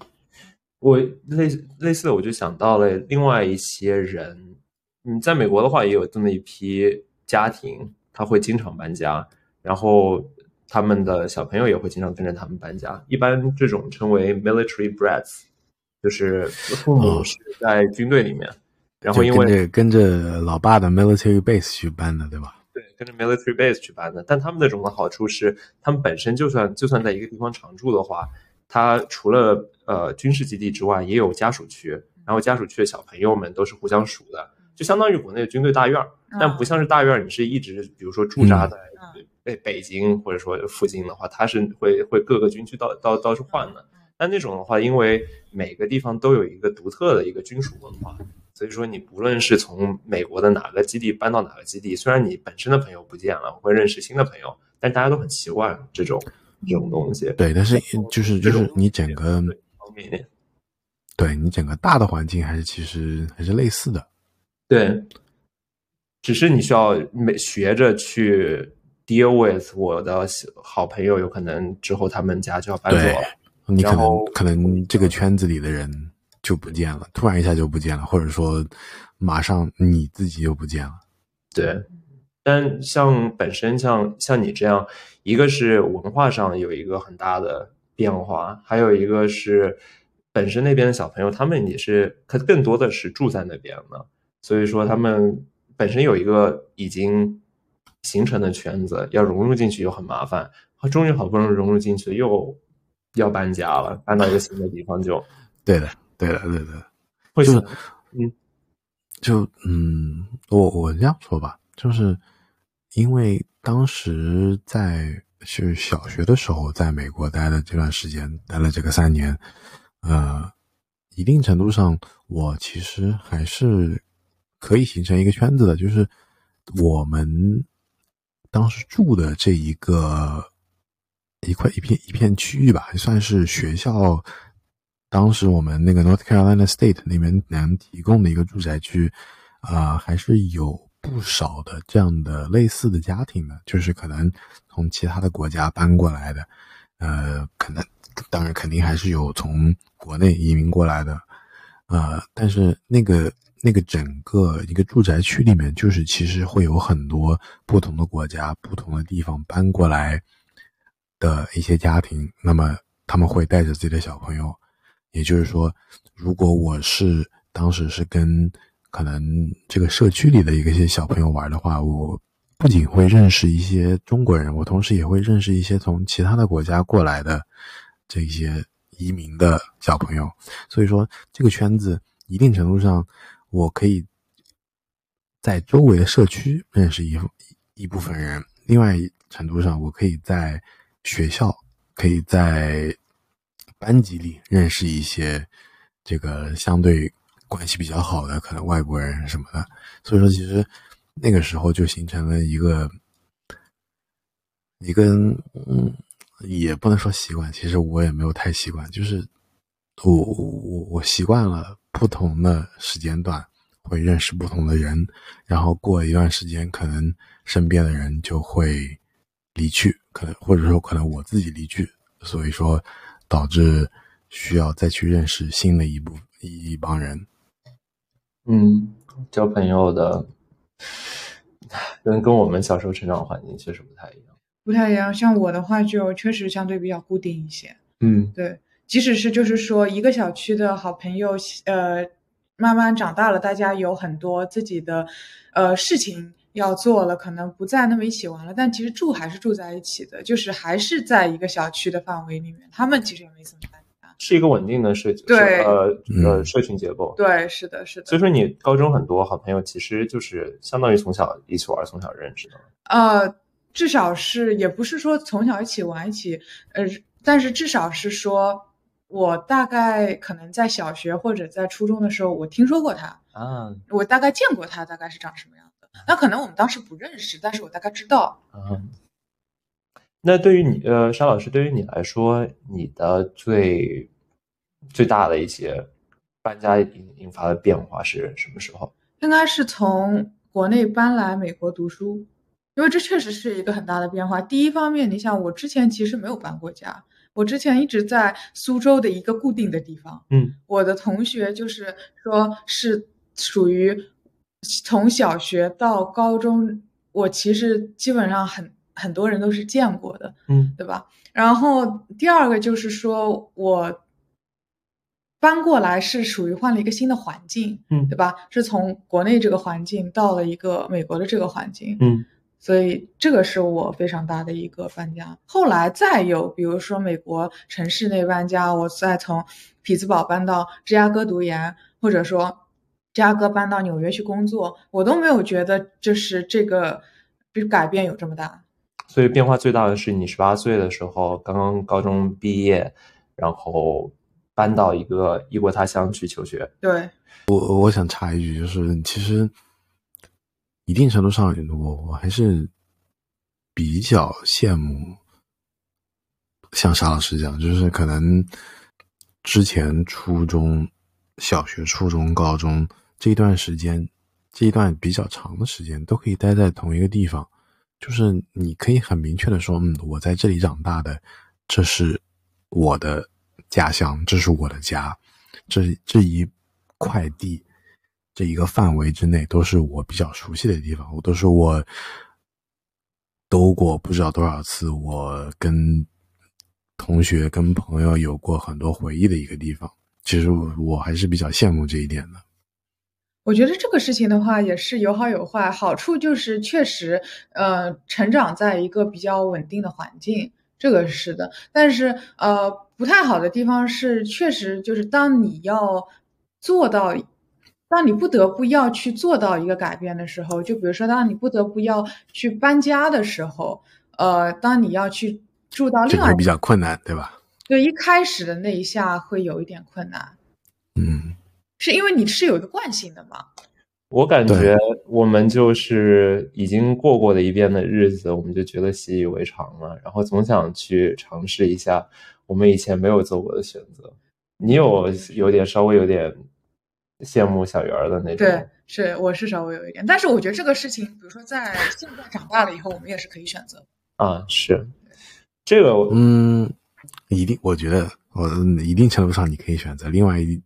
我类类似的，我就想到了另外一些人。嗯，在美国的话，也有这么一批家庭，他会经常搬家，然后他们的小朋友也会经常跟着他们搬家。一般这种称为 military brats，就是父母是在军队里面，然后因为跟着老爸的 military base 去搬的，对吧？对，跟着 military base 去搬的，但他们那种的好处是，他们本身就算就算在一个地方常住的话，他除了呃军事基地之外，也有家属区，然后家属区的小朋友们都是互相熟的，就相当于国内的军队大院儿，但不像是大院儿，你是一直比如说驻扎在北北京或者说附近的话，他是会会各个军区到到到处换的，但那种的话，因为每个地方都有一个独特的一个军属文化。所以说，你不论是从美国的哪个基地搬到哪个基地，虽然你本身的朋友不见了，会认识新的朋友，但大家都很习惯这种这种东西。对，但是就是就是你整个方便一点，对你整个大的环境还是其实还是类似的。对，只是你需要每学着去 deal with 我的好朋友，有可能之后他们家就要搬走了，你可能可能这个圈子里的人。就不见了，突然一下就不见了，或者说，马上你自己就不见了。对，但像本身像像你这样，一个是文化上有一个很大的变化，还有一个是本身那边的小朋友，他们也是，他更多的是住在那边的，所以说他们本身有一个已经形成的圈子，要融入进去又很麻烦。终于好不容易融入进去，又要搬家了，搬到一个新的地方就 对的。对的，对的，就是，嗯，就嗯，我我这样说吧，就是因为当时在是小学的时候，在美国待的这段时间，待了这个三年，呃，一定程度上，我其实还是可以形成一个圈子的，就是我们当时住的这一个一块一片一片区域吧，算是学校。当时我们那个 North Carolina State 那边能提供的一个住宅区，啊，还是有不少的这样的类似的家庭的，就是可能从其他的国家搬过来的，呃，可能当然肯定还是有从国内移民过来的，呃，但是那个那个整个一个住宅区里面，就是其实会有很多不同的国家、不同的地方搬过来的一些家庭，那么他们会带着自己的小朋友。也就是说，如果我是当时是跟可能这个社区里的一个些小朋友玩的话，我不仅会认识一些中国人，我同时也会认识一些从其他的国家过来的这些移民的小朋友。所以说，这个圈子一定程度上，我可以在周围的社区认识一一部分人；另外程度上，我可以在学校，可以在。班级里认识一些这个相对关系比较好的可能外国人什么的，所以说其实那个时候就形成了一个一个嗯，也不能说习惯，其实我也没有太习惯，就是我我我习惯了不同的时间段会认识不同的人，然后过一段时间可能身边的人就会离去，可能或者说可能我自己离去，所以说。导致需要再去认识新的一部一帮人，嗯，交朋友的跟跟我们小时候成长环境确实不太一样。不太一样。像我的话，就确实相对比较固定一些。嗯对，即使是就是说一个小区的好朋友，呃，慢慢长大了，大家有很多自己的呃事情要做了，可能不再那么一起玩了，但其实住还是住在一起的，就是还是在一个小区的范围里面，他们其实也没怎么搬家。是一个稳定的社对呃呃嗯社群结构。对，是的，是的。所以说你高中很多好朋友其实就是相当于从小一起玩，从小认识的。呃，至少是也不是说从小一起玩一起，呃，但是至少是说，我大概可能在小学或者在初中的时候，我听说过他，啊我大概见过他，大概是长什么样的。那可能我们当时不认识，但是我大概知道。啊。那对于你呃沙老师，对于你来说，你的最最大的一些搬家引引发的变化是什么时候？应该是从国内搬来美国读书，因为这确实是一个很大的变化。第一方面，你想，我之前其实没有搬过家，我之前一直在苏州的一个固定的地方。嗯我的同学就是说是属于从小学到高中，我其实基本上很很多人都是见过的，嗯对吧？然后第二个就是说我搬过来是属于换了一个新的环境，嗯对吧？是从国内这个环境到了一个美国的这个环境，嗯所以这个是我非常大的一个搬家。后来再有，比如说美国城市内搬家，我再从匹兹堡搬到芝加哥读研，或者说芝加哥搬到纽约去工作，我都没有觉得就是这个比改变有这么大。所以变化最大的是你十八岁的时候刚刚高中毕业，然后搬到一个异国他乡去求学。对，我我想插一句，就是其实一定程度上，我我还是比较羡慕像沙老师这样，就是可能之前初中小学、初中、高中这一段时间，这一段比较长的时间，都可以待在同一个地方，就是你可以很明确的说，嗯，我在这里长大的，这是我的家乡，这是我的家，这这一块地，这一个范围之内，都是我比较熟悉的地方，我都是我兜过不知道多少次，我跟同学、跟朋友有过很多回忆的一个地方。其实我还是比较羡慕这一点的。我觉得这个事情的话也是有好有坏，好处就是确实，呃，成长在一个比较稳定的环境，这个是的。但是呃，不太好的地方是，确实就是当你要做到，当你不得不要去做到一个改变的时候，就比如说当你不得不要去搬家的时候，呃，当你要去住到另外这个会比较困难，对吧？对一开始的那一下会有一点困难，嗯，是因为你是有一个惯性的嘛。我感觉我们就是已经过过了一遍的日子，我们就觉得习以为常了，然后总想去尝试一下我们以前没有做过的选择。你有有点稍微有点羡慕小鱼儿的那种，对，是我是稍微有一点，但是我觉得这个事情，比如说在现在长大了以后，我们也是可以选择。啊，是。这个，嗯，一定，我觉得我一定程度上你可以选择，另外一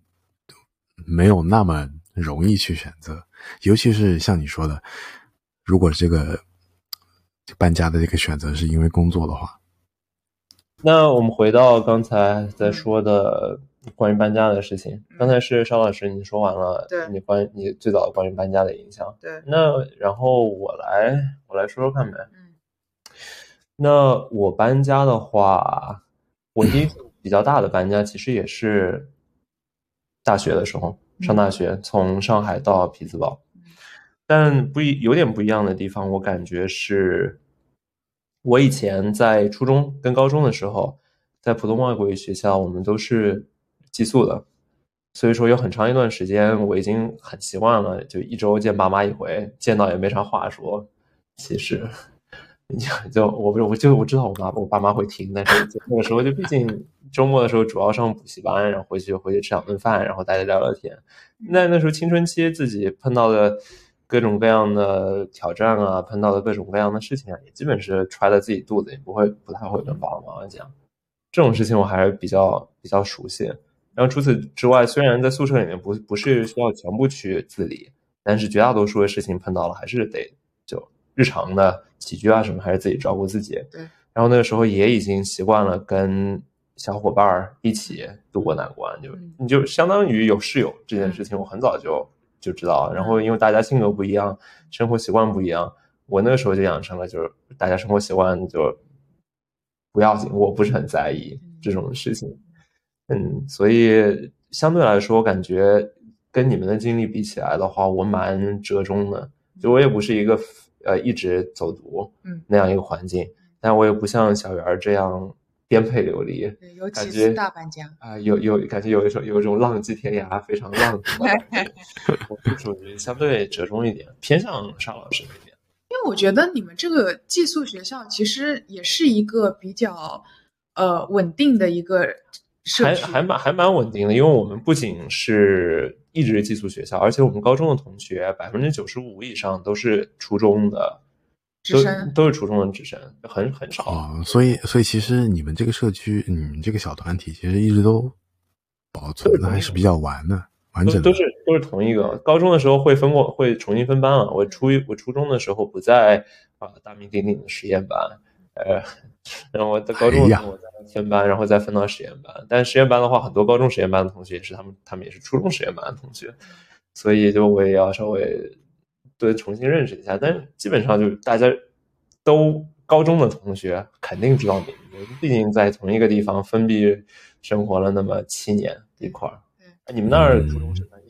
没有那么容易去选择，尤其是像你说的，如果这个搬家的这个选择是因为工作的话，那我们回到刚才在说的关于搬家的事情。刚才是邵老师你说完了，对你关你最早关于搬家的影响。对，那然后我来我来说说看呗。嗯那我搬家的话，我第一次比较大的搬家其实也是大学的时候，上大学从上海到匹兹堡，但不一有点不一样的地方，我感觉是，我以前在初中跟高中的时候，在普通外国语学校，我们都是寄宿的，所以说有很长一段时间我已经很习惯了，就一周见爸妈一回，见到也没啥话说，其实。就就我我就我知道我妈我爸妈会听，但是那个时候就毕竟周末的时候主要上补习班，然后回去回去吃两顿饭，然后大家聊聊天。那那时候青春期自己碰到的各种各样的挑战啊，碰到的各种各样的事情啊，也基本是揣在自己肚子里，不会不太会跟爸爸妈妈讲。这种事情我还是比较比较熟悉。然后除此之外，虽然在宿舍里面不不是需要全部去自理，但是绝大多数的事情碰到了还是得就。日常的起居啊什么，还是自己照顾自己。对。然后那个时候也已经习惯了跟小伙伴儿一起度过难关，就嗯你就相当于有室友这件事情，我很早就就知道。然后因为大家性格不一样，生活习惯不一样，我那个时候就养成了就是大家生活习惯就不要紧，我不是很在意这种事情。嗯，所以相对来说，我感觉跟你们的经历比起来的话，我蛮折中的。就我也不是一个呃一直走读嗯那样一个环境，但我也不像小圆儿这样颠沛流离对，有几感觉大搬家。啊、有有感觉有一种有一种浪迹天涯、非常浪子的感觉。我是属于相对折中一点，偏向邵老师那边。因为我觉得你们这个寄宿学校其实也是一个比较呃稳定的一个社还，还蛮还蛮稳定的，因为我们不仅是一直寄宿学校，而且我们高中的同学百分之九十五以上都是初中的，都都是初中的直升，很很少。哦，所以所以其实你们这个社区，你们这个小团体，其实一直都保存的还是比较完的、完整的。都都是都是同一个。高中的时候会分过，会重新分班啊。我初一我初中的时候不在啊、大名鼎鼎的实验班，呃，然后我在高中的时候我在分班，然后再分到实验班。但实验班的话，很多高中实验班的同学也是他们，他们也是初中实验班的同学，所以就我也要稍微对重新认识一下。但是基本上就是大家都高中的同学肯定知道名字，毕竟在同一个地方封闭生活了那么七年一块儿。你们那儿初中是三年？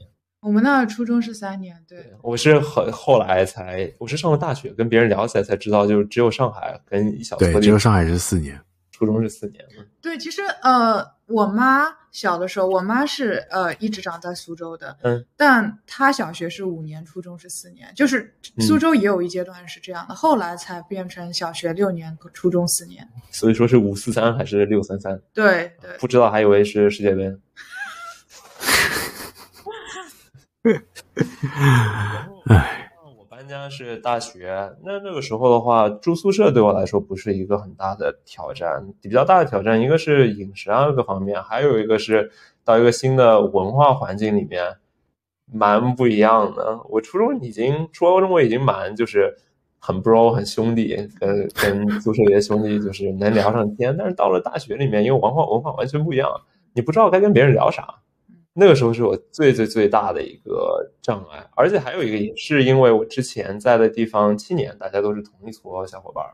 我们那儿初中是三年，对，我是很后来才，我是上了大学，跟别人聊起来才知道，就是只有上海跟一小撮对，地只有上海是四年。初中是四年嘛。对，其实呃，我妈小的时候，我妈是呃一直长在苏州的，嗯，但她小学是五年，初中是四年，就是苏州也有一阶段是这样的，后来才变成小学六年，初中四年。所以说是五四三还是六三三？对对，不知道，还以为是世界杯。唉，我搬家是大学，那那个时候的话，住宿舍对我来说不是一个很大的挑战。比较大的挑战，一个是饮食啊各方面，还有一个是到一个新的文化环境里面，蛮不一样的。我初中已经，初高中我已经蛮就是很 bro 很兄弟，跟跟宿舍里的兄弟就是能聊上天。但是到了大学里面，因为文化文化完全不一样，你不知道该跟别人聊啥。那个时候是我最最最大的一个障碍，而且还有一个也是因为我之前在的地方七年，大家都是同一撮小伙伴，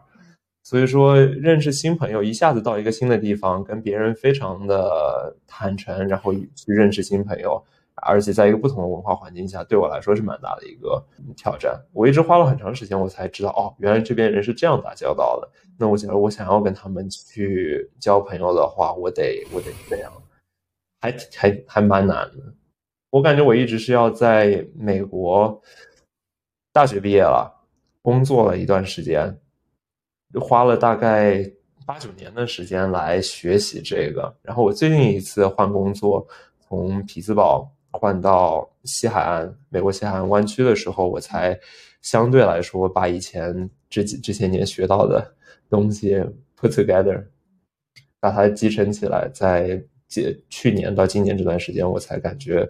所以说认识新朋友，一下子到一个新的地方，跟别人非常的坦诚，然后去认识新朋友，而且在一个不同的文化环境下，对我来说是蛮大的一个挑战。我一直花了很长时间，我才知道哦，原来这边人是这样打交道的。那我觉得我想要跟他们去交朋友的话，我得我得这样。还还还蛮难的，我感觉我一直是要在美国大学毕业了，工作了一段时间，花了大概八九年的时间来学习这个。然后我最近一次换工作，从匹兹堡换到西海岸，美国西海岸湾区的时候，我才相对来说把以前这几这些年学到的东西 put together，把它集成起来，在。这去年到今年这段时间，我才感觉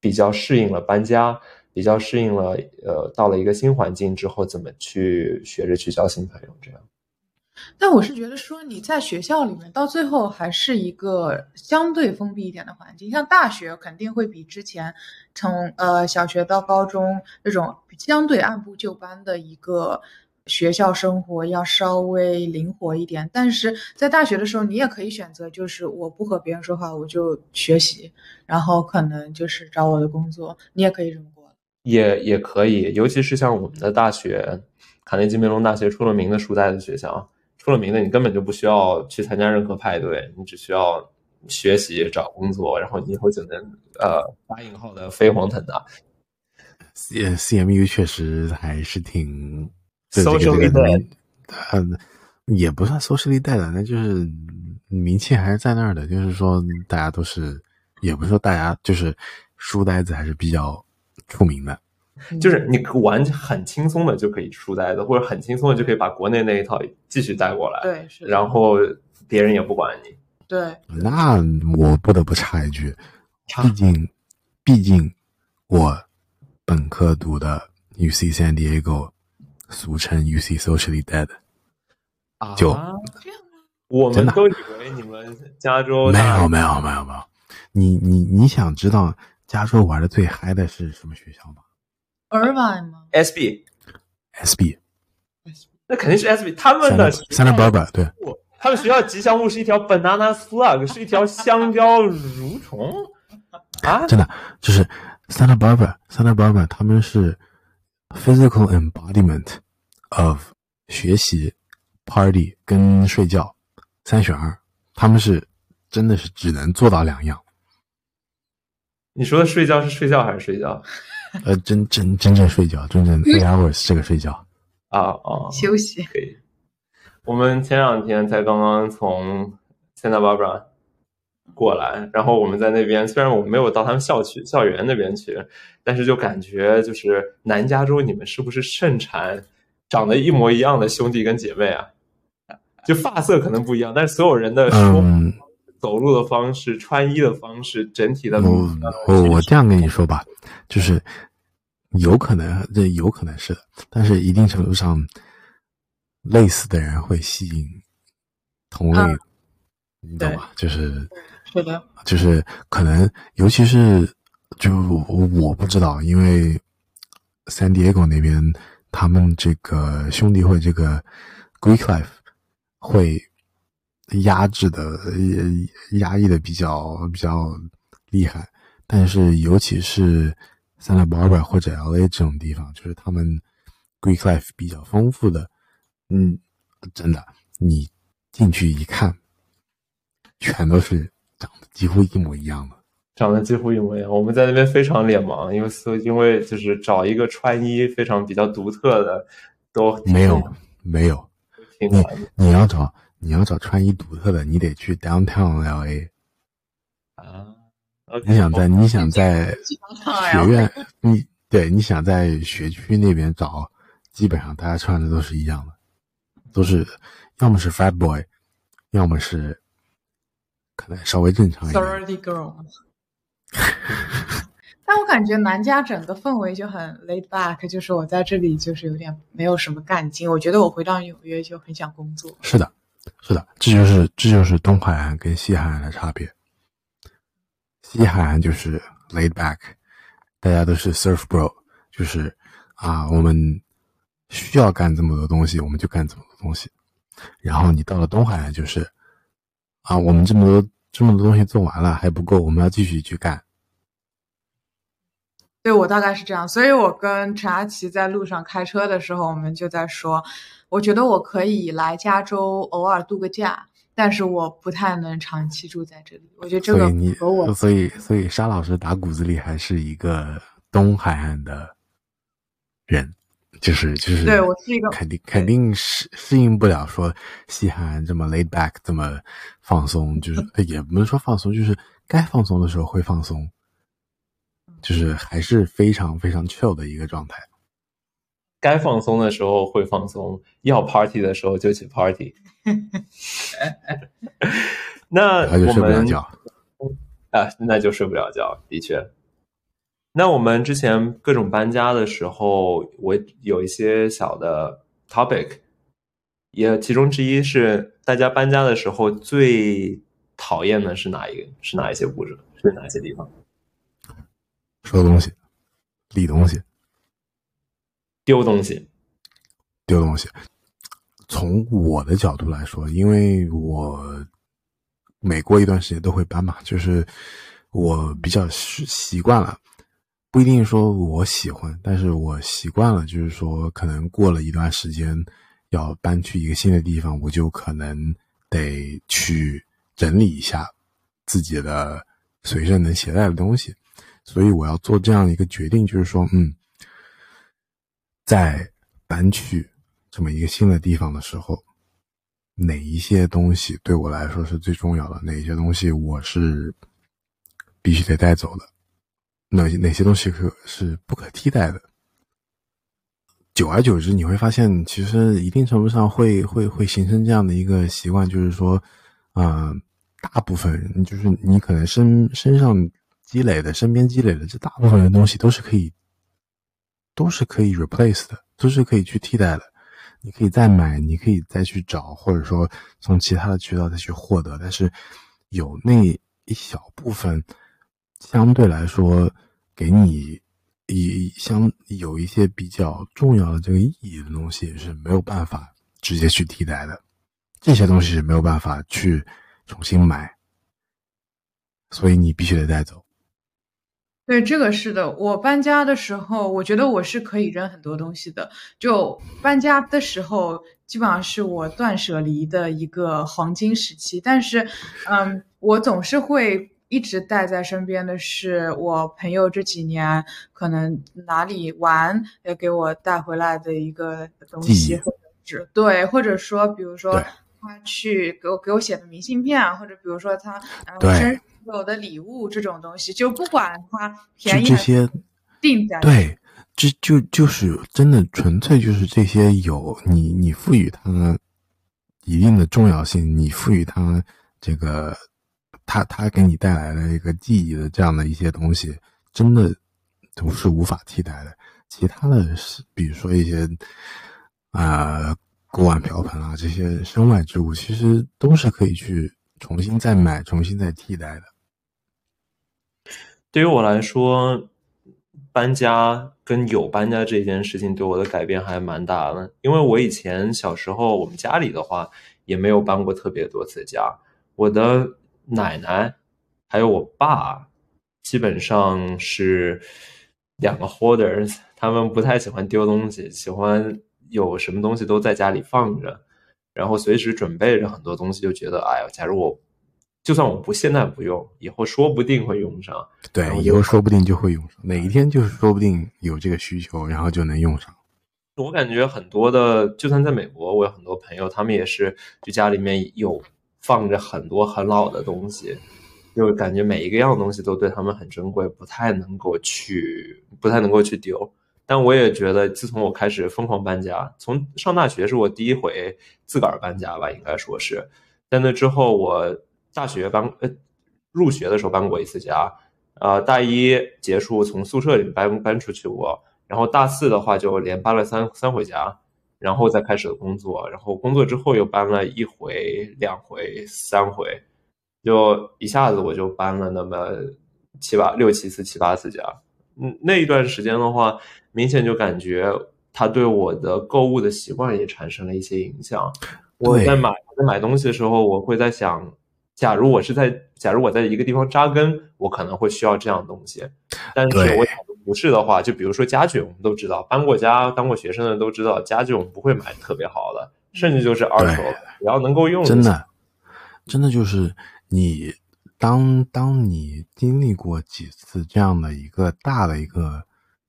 比较适应了搬家，比较适应了呃，到了一个新环境之后，怎么去学着去交新朋友这样。但我是觉得说你在学校里面到最后还是一个相对封闭一点的环境，像大学肯定会比之前从呃小学到高中那种相对按部就班的一个。学校生活要稍微灵活一点，但是在大学的时候，你也可以选择，就是我不和别人说话，我就学习，然后可能就是找我的工作，你也可以这么过。也也可以，尤其是像我们的大学，卡内基梅隆大学出了名的书呆子学校，出了名的，你根本就不需要去参加任何派对，你只需要学习、找工作，然后你以后就能呃打引号的飞黄腾达。C CMU 确实还是挺。Socially dead，呃，也不算 socially dead，那就是名气还是在那儿的。就是说，大家都是，也不是说大家就是书呆子还是比较出名的。就是你玩很轻松的就可以书呆子，或者很轻松的就可以把国内那一套继续带过来。对，是。然后别人也不管你。对。那我不得不插一句，毕竟，毕竟我本科读的 UC San Diego。俗称 UC Socially Dead。啊就这样吗？我们都以为你们加州没有没有没有没有，你你你想知道加州玩的最嗨的是什么学校吗 Irvine 吗？SB，？SB 那肯定是 SB，他们的 Santa Barbara 对，他们学校吉祥物是一条 banana slug，是一条香蕉蠕虫啊！真的就是 Santa Barbara Santa Barbara 他们是 physical embodiment of 学习、party 跟睡觉三选二，他们是真的是只能做到两样。你说的睡觉是睡觉还是睡觉呃，真真真正睡觉，真正 eight hours 这个睡觉，啊哦？休息。可以。我们前两天才刚刚从 Santa Barbara 过来，然后我们在那边，虽然我们没有到他们校区校园那边去，但是就感觉就是南加州你们是不是盛产长得一模一样的兄弟跟姐妹啊？就发色可能不一样，但是所有人的说、嗯，走路的方式、穿衣的方式、整体的我我我这样跟你说吧，就是有可能这有可能是的，但是一定程度上，类似的人会吸引同类，嗯你懂吗？就是就是可能，尤其是就我不知道，因为 San Diego 那边他们这个兄弟会这个 Greek Life 会压制的压抑的比较比较厉害，但是尤其是 Santa Barbara 或者 LA 这种地方，就是他们 Greek Life 比较丰富的，嗯，真的，你进去一看，全都是长得几乎一模一样的。长得几乎一模一样。我们在那边非常脸盲，因为所因为就是找一个穿衣非常比较独特的，都没有，没有，你你要找你要找穿衣独特的，你得去 Downtown LA。啊。你想在你想在哎学院，你对你想在学区那边找，基本上大家穿的都是一样的，都是要么是 fat boy，要么是可能稍微正常一点。sorority girl。但我感觉南加整个氛围就很 laid back，就是我在这里就是有点没有什么干劲。我觉得我回到纽约就很想工作。是的，是的，这就是这就是东海岸跟西海岸的差别。西海岸就是 laid back，大家都是 surf bro，就是啊，我们需要干这么多东西，我们就干这么多东西。然后你到了东海岸，就是啊，我们这么多这么多东西做完了还不够，我们要继续去干。对我大概是这样，所以我跟陈阿奇在路上开车的时候，我们就在说，我觉得我可以来加州偶尔度个假，但是我不太能长期住在这里。我觉得这个你和我，所以所以沙老师打骨子里还是一个东海岸的人，就是就是对我是一个肯定肯定适适应不了说西海岸这么 laid back 这么放松，就是也不能说放松，就是该放松的时候会放松，就是还是非常非常 chill 的一个状态。该放松的时候会放松，要 party 的时候就去 party。那然后就我们睡不了觉。啊，那就睡不了觉，的确。那我们之前各种搬家的时候，我有一些小的 topic，也其中之一是大家搬家的时候最讨厌的是哪一个？是哪一些步骤？是哪些地方？收东西，理东西，丢东西。丢东西。从我的角度来说，因为我每过一段时间都会搬嘛，就是我比较习习惯了，不一定说我喜欢，但是我习惯了，就是说可能过了一段时间要搬去一个新的地方，我就可能得去整理一下自己的随身能携带的东西，所以我要做这样一个决定，就是说，嗯，在搬去这么一个新的地方的时候，哪一些东西对我来说是最重要的？哪些东西我是必须得带走的？哪哪些东西可是不可替代的？久而久之，你会发现，其实一定程度上会会会形成这样的一个习惯，就是说，呃，大部分人就是你可能身身上积累的、身边积累的这大部分的东西都是可以都是可以 replace 的，都是可以去替代的。你可以再买，你可以再去找，或者说从其他的渠道再去获得。但是有那一小部分，相对来说给你以相有一些比较重要的这个意义的东西是没有办法直接去替代的。这些东西是没有办法去重新买，所以你必须得带走。对，这个是的。我搬家的时候，我觉得我是可以扔很多东西的。就搬家的时候，基本上是我断舍离的一个黄金时期。但是，嗯，我总是会一直带在身边的是我朋友这几年可能哪里玩也给我带回来的一个东西，或者是对，或者说，比如说他去给我给我写的明信片，或者比如说他对。有的礼物这种东西，就不管它便宜，这些定价对，这就就是真的纯粹就是这些有你你赋予它一定的重要性，你赋予它这个它它给你带来的一个记忆的这样的一些东西，真的都是无法替代的。其他的是，比如说一些啊锅碗瓢盆啊这些身外之物，其实都是可以去重新再买、重新再替代的。对于我来说，搬家跟有搬家这件事情对我的改变还蛮大的。因为我以前小时候，我们家里的话也没有搬过特别多次家。我的奶奶还有我爸，基本上是两个 hoarders，他们不太喜欢丢东西，喜欢有什么东西都在家里放着，然后随时准备着很多东西，就觉得哎呀，假如我。就算我不现在不用，以后说不定会用上。对，以后说不定就会用上。哪一天就是说不定有这个需求，然后就能用上。我感觉很多的，就算在美国，我有很多朋友，他们也是就家里面有放着很多很老的东西，就感觉每一个样东西都对他们很珍贵，不太能够去，不太能够去丢。但我也觉得，自从我开始疯狂搬家，从上大学是我第一回自个儿搬家吧，应该说是，在那之后我。大学搬呃，入学的时候搬过一次家，呃，大一结束从宿舍里搬搬出去过，然后大四的话就连搬了三三回家，然后再开始工作，然后工作之后又搬了一回、两回、三回，就一下子我就搬了那么七八六七次、七八次家。嗯，那一段时间的话，明显就感觉他对我的购物的习惯也产生了一些影响。我在买在买东西的时候，我会在想。假如我是在，假如我在一个地方扎根，我可能会需要这样的东西。但是我假如不是的话，就比如说家具，我们都知道，搬过家、当过学生的都知道，家具我们不会买特别好的，甚至就是二手，只要能够用。真的，真的就是你当当你经历过几次这样的一个大的一个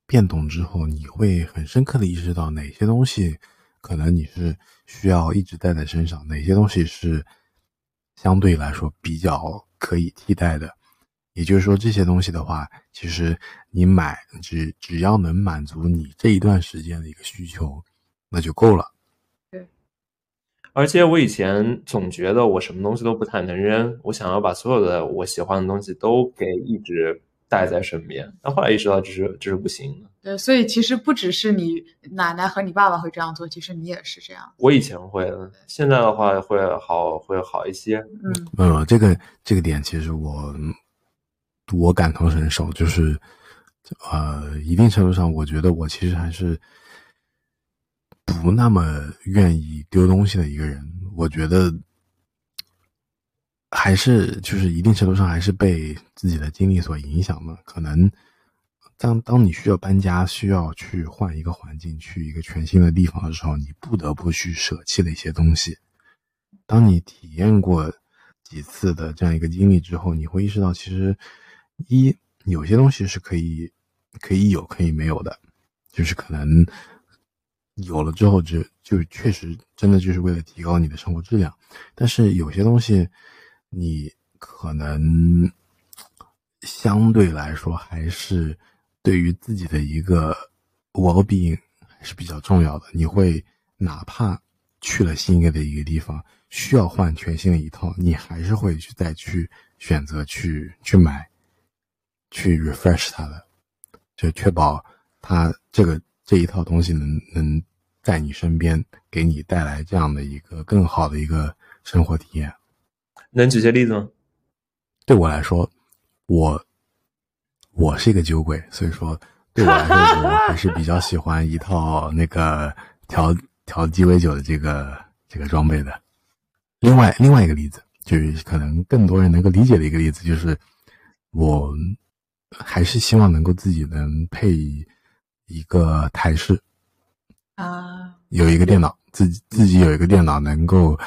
变动之后，你会很深刻的意识到哪些东西可能你是需要一直带在身上，哪些东西是。相对来说比较可以替代的，也就是说这些东西的话，其实你买只只要能满足你这一段时间的一个需求，那就够了。对。而且我以前总觉得我什么东西都不太能扔，我想要把所有的我喜欢的东西都给一直带在身边。但后来意识到这是这是不行的。对，所以其实不只是你奶奶和你爸爸会这样做，其实你也是这样。我以前会，现在的话会好，会好一些。嗯，没有这个这个点，其实我我感同身受，就是呃，一定程度上，我觉得我其实还是不那么愿意丢东西的一个人。我觉得还是就是一定程度上还是被自己的经历所影响的，可能。当当你需要搬家，需要去换一个环境，去一个全新的地方的时候，你不得不去舍弃的一些东西。当你体验过几次的这样一个经历之后，你会意识到，其实一有些东西是可以可以有，可以没有的，就是可能有了之后，就就确实真的就是为了提高你的生活质量。但是有些东西，你可能相对来说还是。对于自己的一个 well-being 还是比较重要的。你会哪怕去了新的一个地方，需要换全新的一套，你还是会去再去选择去去买，去 refresh 它的，就确保它这个这一套东西能能在你身边给你带来这样的一个更好的一个生活体验。能举些例子吗？对我来说，我我是一个酒鬼，所以说对我来说，我还是比较喜欢一套那个调调鸡尾酒的这个这个装备的。另外，另外一个例子，就是可能更多人能够理解的一个例子，就是我还是希望能够自己能配一个台式啊，有一个电脑，自己自己有一个电脑，能够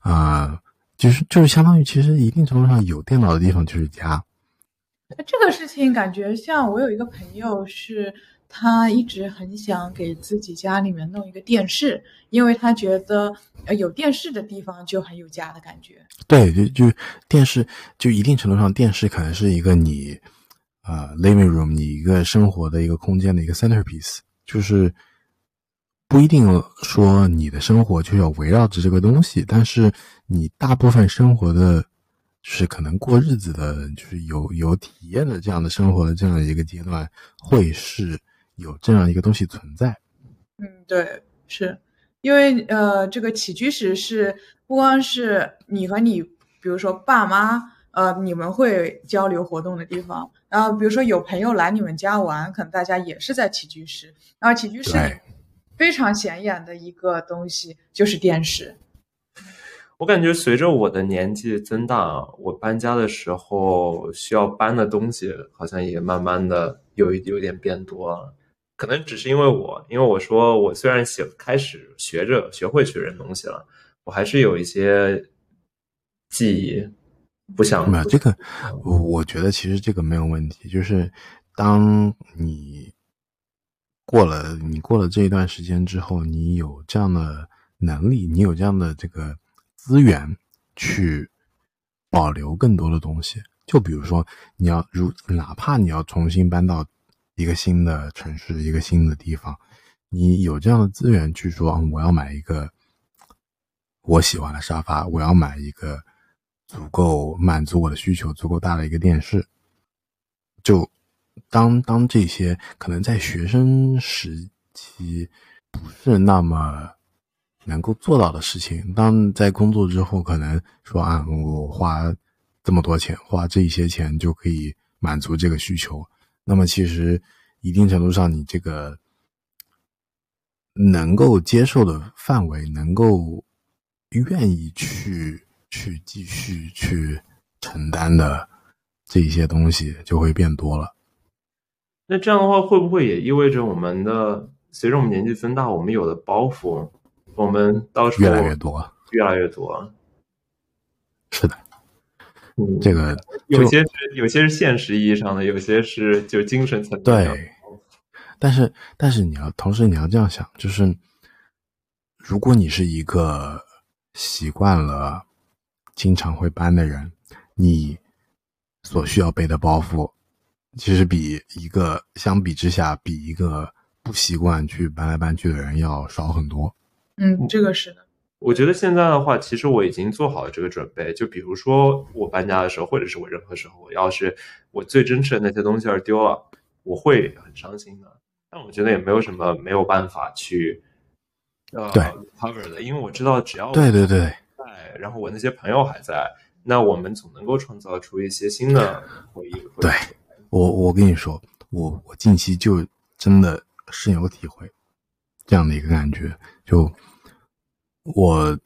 啊。就是就是相当于，其实一定程度上有电脑的地方就是家。这个事情感觉像我有一个朋友，是他一直很想给自己家里面弄一个电视，因为他觉得呃有电视的地方就很有家的感觉。对，就就电视，就一定程度上电视可能是一个你啊 living room 你一个生活的一个空间的一个 centerpiece，就是。不一定说你的生活就要围绕着这个东西，但是你大部分生活的，就是可能过日子的，就是有有体验的这样的生活的这样一个阶段，会是有这样一个东西存在。嗯，对，是因为呃，这个起居室是不光是你和你，比如说爸妈，呃，你们会交流活动的地方，然后比如说有朋友来你们家玩，可能大家也是在起居室，然后起居室。非常显眼的一个东西就是电视。我感觉随着我的年纪增大，我搬家的时候需要搬的东西好像也慢慢的有一有点变多了。可能只是因为我，因为我说我虽然学开始学着学会去扔东西了，我还是有一些记忆不想。没有这个，我我觉得其实这个没有问题，就是当你。过了你过了这一段时间之后，你有这样的能力，你有这样的这个资源去保留更多的东西。就比如说，你要如哪怕你要重新搬到一个新的城市、一个新的地方，你有这样的资源去说，我要买一个我喜欢的沙发，我要买一个足够满足我的需求、足够大的一个电视，就。当当这些可能在学生时期不是那么能够做到的事情，当在工作之后，可能说啊，我花这么多钱，花这些钱就可以满足这个需求。那么其实一定程度上，你这个能够接受的范围，能够愿意去去继续去承担的这一些东西，就会变多了。那这样的话，会不会也意味着我们的随着我们年纪增大，我们有的包袱，我们到时候越来越多，越来越多。是的，嗯，这个有些是有些是现实意义上的，有些是就精神层面。对，但是但是你要同时你要这样想，就是如果你是一个习惯了经常会搬的人，你所需要背的包袱。其实比一个相比之下，比一个不习惯去搬来搬去的人要少很多。嗯，这个是的。我觉得现在的话，其实我已经做好了这个准备。就比如说我搬家的时候，或者是我任何时候，我要是我最珍视的那些东西要是丢了，我会很伤心的。但我觉得也没有什么没有办法去呃 cover 的，因为我知道只要对对对在，然后我那些朋友还在，那我们总能够创造出一些新的回忆。对。我我跟你说，我我近期就真的深有体会，这样的一个感觉。就我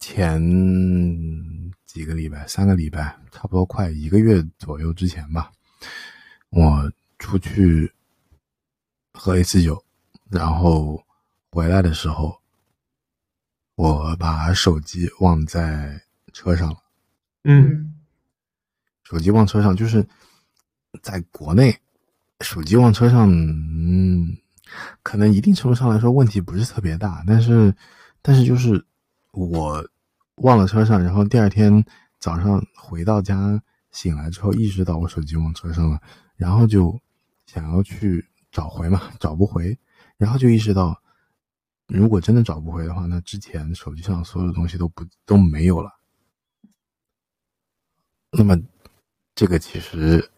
前几个礼拜、三个礼拜，差不多快一个月左右之前吧，我出去喝一次酒，然后回来的时候，我把手机忘在车上了。嗯，手机忘车上就是。在国内，手机忘车上，嗯，可能一定程度上来说问题不是特别大，但是，但是就是我忘了车上，然后第二天早上回到家醒来之后，意识到我手机忘车上了，然后就想要去找回嘛，找不回，然后就意识到，如果真的找不回的话，那之前手机上所有的东西都不都没有了。那么，这个其实。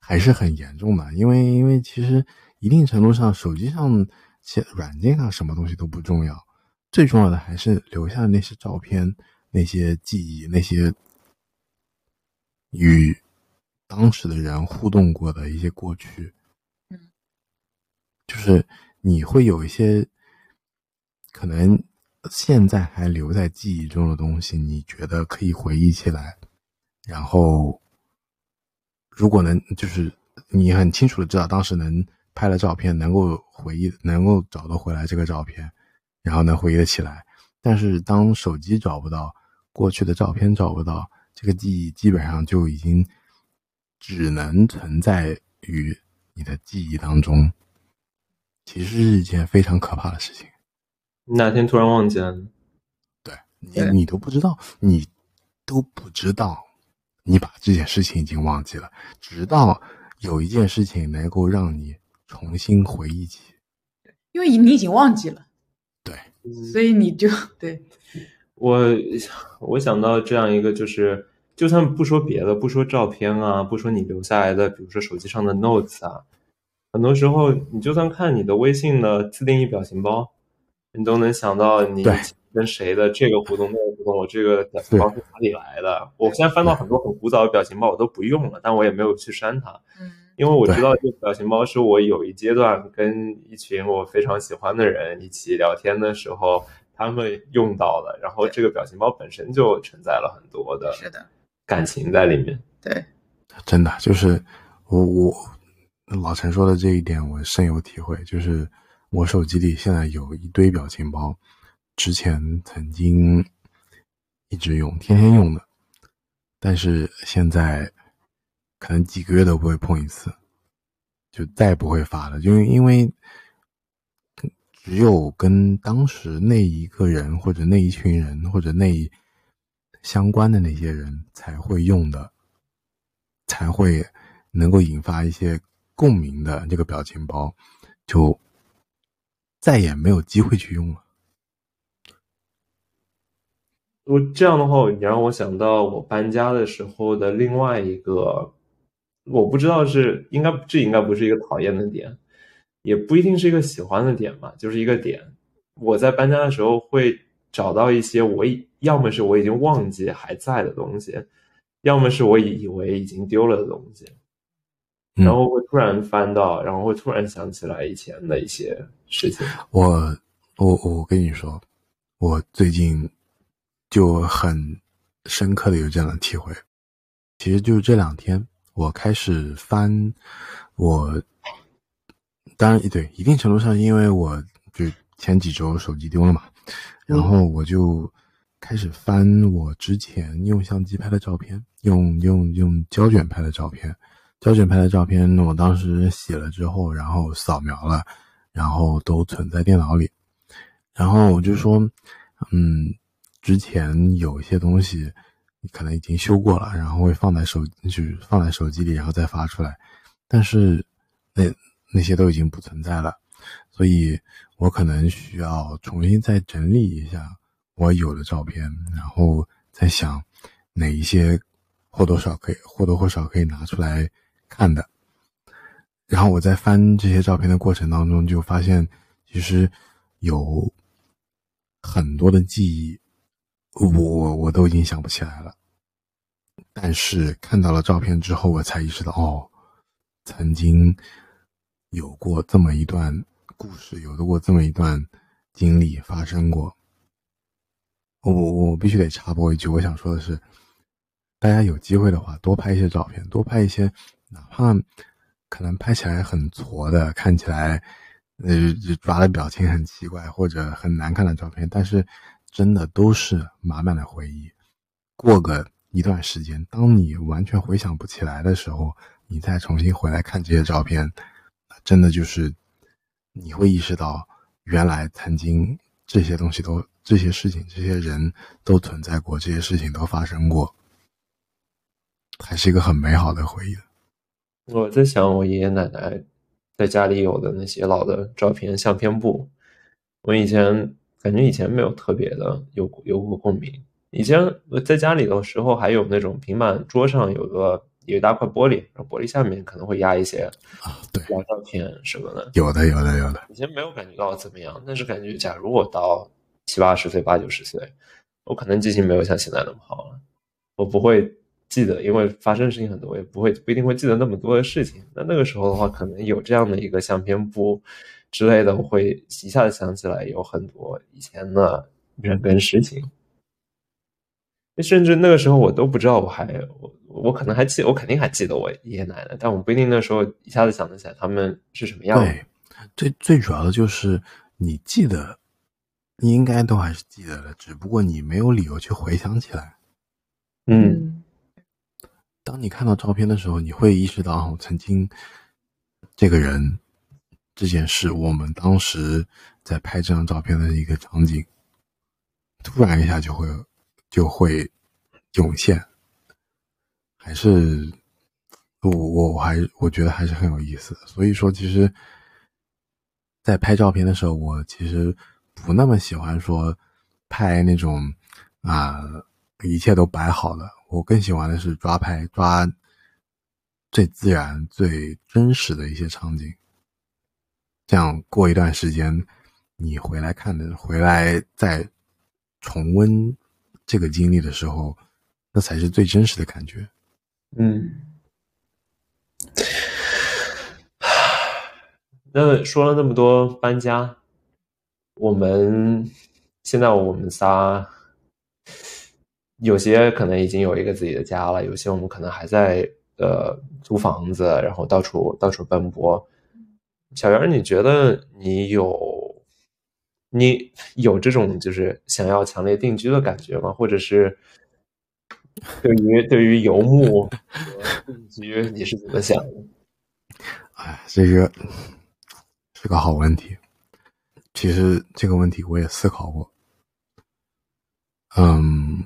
还是很严重的，因为因为其实一定程度上，手机上、且软件上什么东西都不重要，最重要的还是留下的那些照片、那些记忆、那些与当时的人互动过的一些过去。嗯，就是你会有一些可能现在还留在记忆中的东西，你觉得可以回忆起来，然后如果能就是你很清楚的知道当时能。拍了照片，能够回忆，能够找得回来这个照片，然后能回忆得起来。但是当手机找不到，过去的照片找不到，这个记忆基本上就已经只能存在于你的记忆当中。其实是一件非常可怕的事情。哪天突然忘记了？对你，你都不知道，你都不知道，你把这件事情已经忘记了，直到有一件事情能够让你。重新回忆起，因为你已经忘记了，对，所以你就对我，我想到这样一个，就是就算不说别的，不说照片啊，不说你留下来的，比如说手机上的 notes 啊，很多时候你就算看你的微信的自定义表情包，你都能想到你跟谁的这个互动那个互动，我这个表情包是哪里来的？我现在翻到很多很古早的表情包，我都不用了，但我也没有去删它。嗯。因为我知道这个表情包是我有一阶段跟一群我非常喜欢的人一起聊天的时候，他们用到的。然后这个表情包本身就承载了很多的感情在里面。对，真的就是我我老陈说的这一点我深有体会。就是我手机里现在有一堆表情包，之前曾经一直用，天天用的，但是现在。可能几个月都不会碰一次，就再也不会发了。因为因为只有跟当时那一个人或者那一群人或者那一相关的那些人才会用的，才会能够引发一些共鸣的这个表情包，就再也没有机会去用了。我这样的话，你让我想到我搬家的时候的另外一个。我不知道是应该这应该不是一个讨厌的点，也不一定是一个喜欢的点吧，就是一个点。我在搬家的时候会找到一些我要么是我已经忘记还在的东西，要么是我以为已经丢了的东西，然后会突然翻到，然后会突然想起来以前的一些事情。我我我跟你说，我最近就很深刻的有这样的体会，其实就是这两天。我开始翻，我当然对一定程度上，因为我就前几周手机丢了嘛，然后我就开始翻我之前用相机拍的照片，用用用胶卷拍的照片，胶卷拍的照片，我当时洗了之后，然后扫描了，然后都存在电脑里，然后我就说，嗯，之前有一些东西。可能已经修过了，然后会放在手，就是放在手机里，然后再发出来。但是那那些都已经不存在了，所以我可能需要重新再整理一下我有的照片，然后再想哪一些或多少可以或多或少可以拿出来看的。然后我在翻这些照片的过程当中，就发现其实有很多的记忆。我我都已经想不起来了，但是看到了照片之后，我才意识到，哦，曾经有过这么一段故事，有过这么一段经历发生过。我我我必须得插播一句，我想说的是，大家有机会的话，多拍一些照片，多拍一些，哪怕可能拍起来很挫的，看起来呃抓的表情很奇怪或者很难看的照片，但是。真的都是满满的回忆。过个一段时间，当你完全回想不起来的时候，你再重新回来看这些照片，真的就是你会意识到，原来曾经这些东西都、这些事情、这些人都存在过，这些事情都发生过，还是一个很美好的回忆。我在想，我爷爷奶奶在家里有的那些老的照片、相片簿，我以前。感觉以前没有特别的有有过共鸣。以前我在家里的时候，还有那种平板桌上有个有一大块玻璃，然后玻璃下面可能会压一些啊，对，老照片什么的。有的，有的，有的。以前没有感觉到怎么样，但是感觉，假如我到七八十岁、八九十岁，我可能记性没有像现在那么好了，我不会记得，因为发生的事情很多，我也不会不一定会记得那么多的事情。那那个时候的话，可能有这样的一个相片簿之类的，我会一下子想起来有很多以前的人跟事情。甚至那个时候我都不知道，我还我我可能还记，我肯定还记得我爷爷奶奶，但我不一定那时候一下子想得起来他们是什么样。对，最最主要的就是你记得，你应该都还是记得的，只不过你没有理由去回想起来。嗯，当你看到照片的时候，你会意识到曾经这个人、这件事，我们当时在拍这张照片的一个场景，突然一下就会。就会涌现，还是我我我还我觉得还是很有意思。所以说，其实，在拍照片的时候，我其实不那么喜欢说拍那种啊一切都摆好了。我更喜欢的是抓拍抓最自然、最真实的一些场景。这样过一段时间，你回来看的，回来再重温。这个经历的时候，那才是最真实的感觉。嗯，那说了那么多搬家，我们现在我们仨有些可能已经有一个自己的家了，有些我们可能还在呃租房子，然后到处到处奔波。小袁，你觉得你有？你有这种就是想要强烈定居的感觉吗？或者是对于对于游牧和定居你是怎么想的？哎，这个是个好问题。其实这个问题我也思考过。嗯，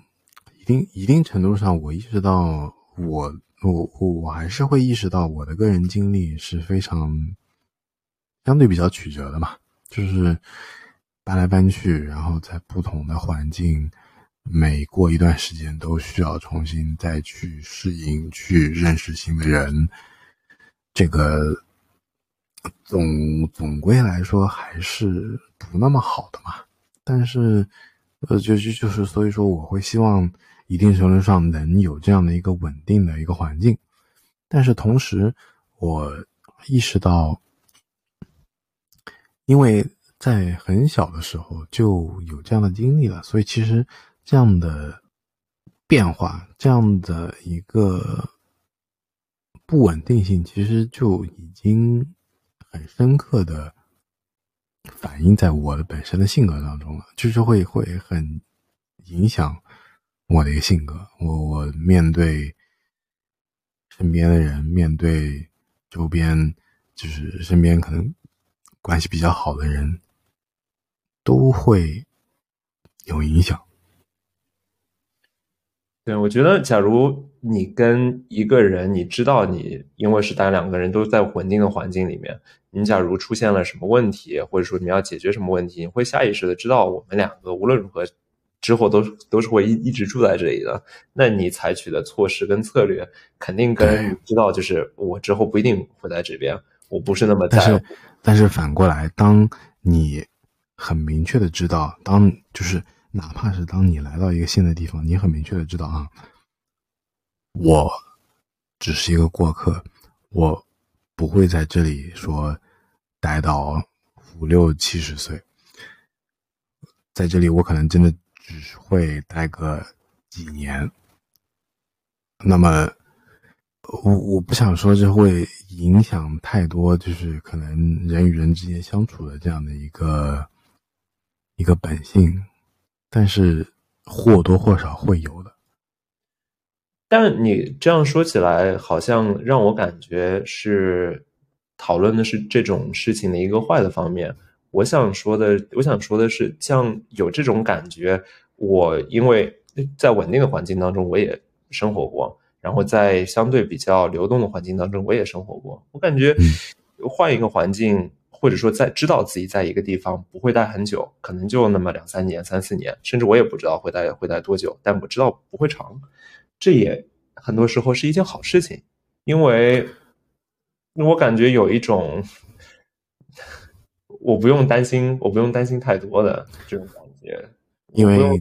一定一定程度上，我意识到我我我还是会意识到我的个人经历是非常相对比较曲折的嘛，就是。搬来搬去，然后在不同的环境，每过一段时间都需要重新再去适应、去认识新的人。这个总总归来说还是不那么好的嘛。但是，呃，就就就是，所以说我会希望一定程度上能有这样的一个稳定的一个环境。但是同时，我意识到，因为。在很小的时候就有这样的经历了，所以其实这样的变化，这样的一个不稳定性，其实就已经很深刻的反映在我的本身的性格当中了，就是会会很影响我的一个性格。我我面对身边的人，面对周边，就是身边可能关系比较好的人。都会有影响。对，我觉得，假如你跟一个人，你知道你因为是单两个人都在稳定的环境里面，你假如出现了什么问题，或者说你要解决什么问题，你会下意识的知道我们两个无论如何之后都都是会一一直住在这里的。那你采取的措施跟策略，肯定跟你知道就是我之后不一定会在这边，我不是那么在乎。但是，但是反过来，当你。很明确的知道，当就是哪怕是当你来到一个新的地方，你很明确的知道啊，我只是一个过客，我不会在这里说待到五六七十岁，在这里我可能真的只会待个几年。那么，我我不想说这会影响太多，就是可能人与人之间相处的这样的一个。一个本性，但是或多或少会有的。但你这样说起来，好像让我感觉是讨论的是这种事情的一个坏的方面。我想说的，我想说的是，像有这种感觉，我因为在稳定的环境当中我也生活过，然后在相对比较流动的环境当中我也生活过，我感觉换一个环境。或者说，在知道自己在一个地方不会待很久，可能就那么两三年、三四年，甚至我也不知道会待会待多久，但我知道不会长，这也很多时候是一件好事情，因为我感觉有一种我不用担心，我不用担心太多的这种感觉。因为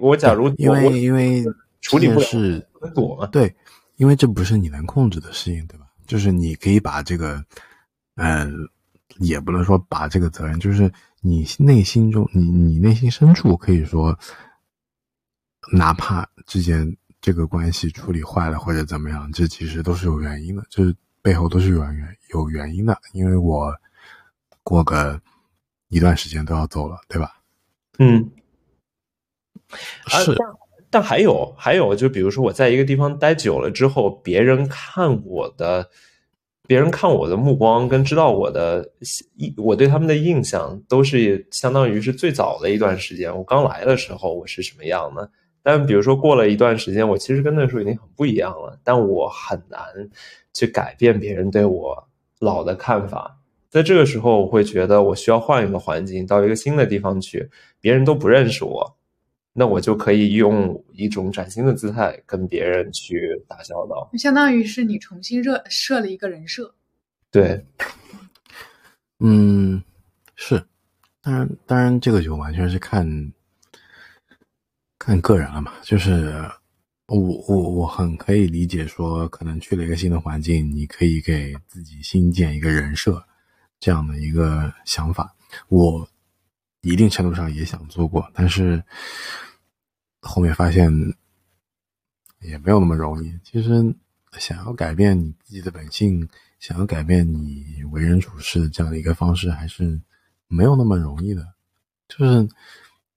我假如因为因为处理不了是躲嘛，对，因为这不是你能控制的事情，对吧？就是你可以把这个，呃，也不能说把这个责任，就是你内心中，你你内心深处可以说，哪怕之间这个关系处理坏了或者怎么样，这其实都是有原因的，就是背后都是有原有原因的。因为我过个一段时间都要走了，对吧？嗯，是。但还有还有，就比如说我在一个地方待久了之后，别人看我的，别人看我的目光跟知道我的印，我对他们的印象都是相当于是最早的一段时间。我刚来的时候我是什么样的？但比如说过了一段时间，我其实跟那时候已经很不一样了。但我很难去改变别人对我老的看法。在这个时候，我会觉得我需要换一个环境，到一个新的地方去，别人都不认识我。那我就可以用一种崭新的姿态跟别人去打交道，相当于是你重新设设了一个人设。对，嗯，是，当然，当然，这个就完全是看看个人了嘛。就是我我我很可以理解说，可能去了一个新的环境，你可以给自己新建一个人设这样的一个想法。我。一定程度上也想做过，但是后面发现也没有那么容易。其实想要改变你自己的本性，想要改变你为人处事的这样的一个方式，还是没有那么容易的。就是，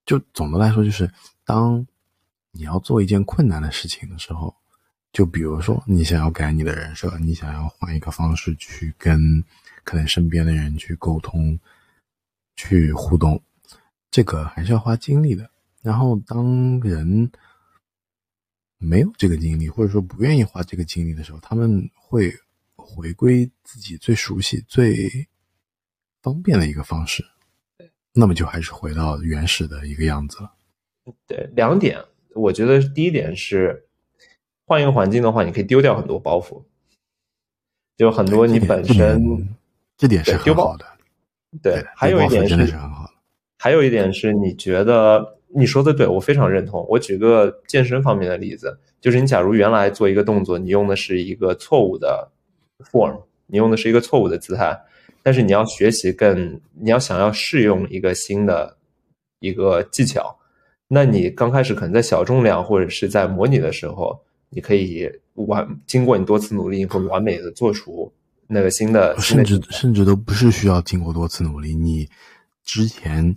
就总的来说，就是当你要做一件困难的事情的时候，就比如说你想要改你的人设，你想要换一个方式去跟可能身边的人去沟通、去互动。这个还是要花精力的。然后，当人没有这个精力，或者说不愿意花这个精力的时候，他们会回归自己最熟悉、最方便的一个方式。对，那么就还是回到原始的一个样子了。对，两点，我觉得第一点是换一个环境的话，你可以丢掉很多包袱，就很多你本身这点是很好的。对，还有一点真的是很好。还有一点是你觉得你说的对，我非常认同。我举个健身方面的例子，就是你假如原来做一个动作，你用的是一个错误的 form，你用的是一个错误的姿态，但是你要学习更，你要想要试用一个新的一个技巧，那你刚开始可能在小重量或者是在模拟的时候，你可以完经过你多次努力会完美的做出那个新的，甚至甚至都不是需要经过多次努力，你之前。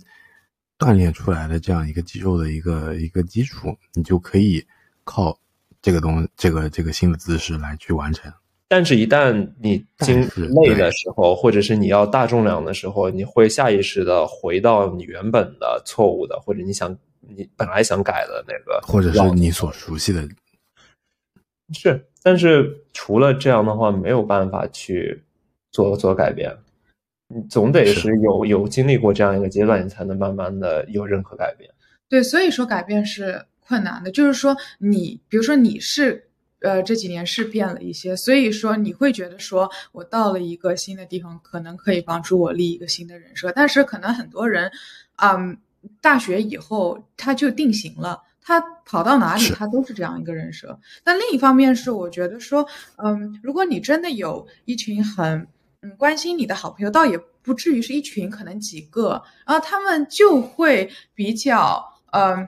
锻炼出来的这样一个肌肉的一个一个基础，你就可以靠这个东这个这个新的姿势来去完成。但是，一旦你经累的时候，或者是你要大重量的时候，你会下意识的回到你原本的错误的，或者你想你本来想改的那个，或者是你所熟悉的。是，但是除了这样的话，没有办法去做做改变。你总得是有有经历过这样一个阶段，你才能慢慢的有任何改变。对，所以说改变是困难的。就是说，你比如说你是呃这几年是变了一些，所以说你会觉得说我到了一个新的地方，可能可以帮助我立一个新的人设。但是可能很多人，嗯，大学以后他就定型了，他跑到哪里他都是这样一个人设。但另一方面是，我觉得说，嗯，如果你真的有一群很。嗯，关心你的好朋友倒也不至于是一群，可能几个，然后他们就会比较，嗯，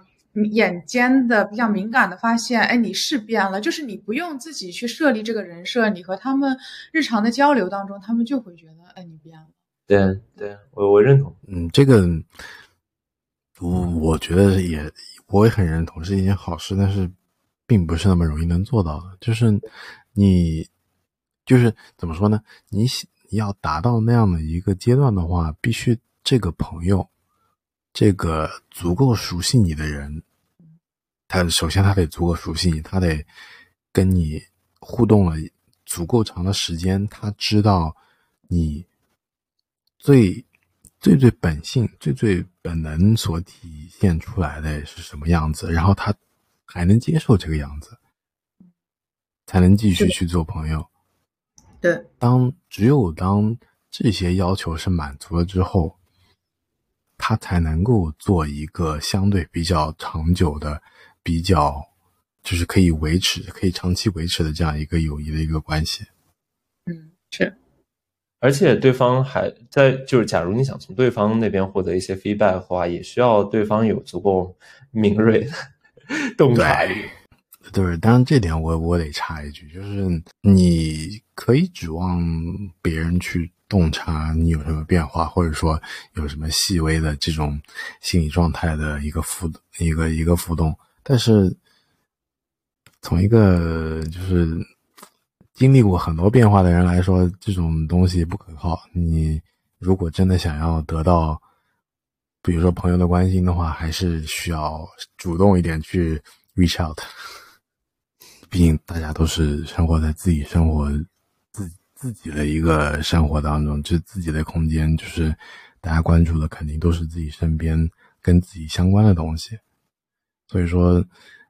眼尖的比较敏感的发现，哎，你是变了，就是你不用自己去设立这个人设，你和他们日常的交流当中，他们就会觉得，哎，你变了。对对，我我认同。嗯，这个我我觉得也我也很认同，是一件好事，但是并不是那么容易能做到的。就是你，就是怎么说呢？你要达到那样的一个阶段的话，必须这个朋友，这个足够熟悉你的人，他首先他得足够熟悉你，他得跟你互动了足够长的时间，他知道你最最最本性、最最本能所体现出来的是什么样子，然后他还能接受这个样子，才能继续去做朋友。对，当只有当这些要求是满足了之后，他才能够做一个相对比较长久的、比较就是可以维持、可以长期维持的这样一个友谊的一个关系。嗯，是，而且对方还在，就是假如你想从对方那边获得一些 feedback 的话，也需要对方有足够敏锐的洞察力。对，当然这点我我得插一句，就是你可以指望别人去洞察你有什么变化，或者说有什么细微的这种心理状态的一个浮一个一个浮动，但是从一个就是经历过很多变化的人来说，这种东西不可靠。你如果真的想要得到，比如说朋友的关心的话，还是需要主动一点去 reach out。毕竟大家都是生活在自己生活自自己的一个生活当中，就自己的空间，就是大家关注的肯定都是自己身边跟自己相关的东西。所以说，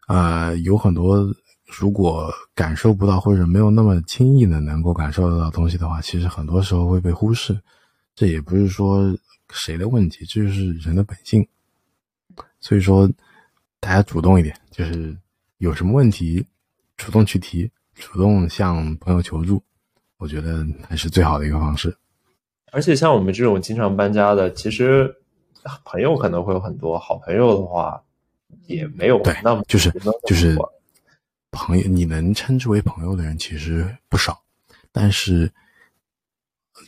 呃，有很多如果感受不到或者没有那么轻易的能够感受得到东西的话，其实很多时候会被忽视。这也不是说谁的问题，这就是人的本性。所以说，大家主动一点，就是有什么问题。主动去提，主动向朋友求助，我觉得还是最好的一个方式。而且像我们这种经常搬家的，其实朋友可能会有很多，好朋友的话也没有对那么就是就是多朋友，你能称之为朋友的人其实不少，但是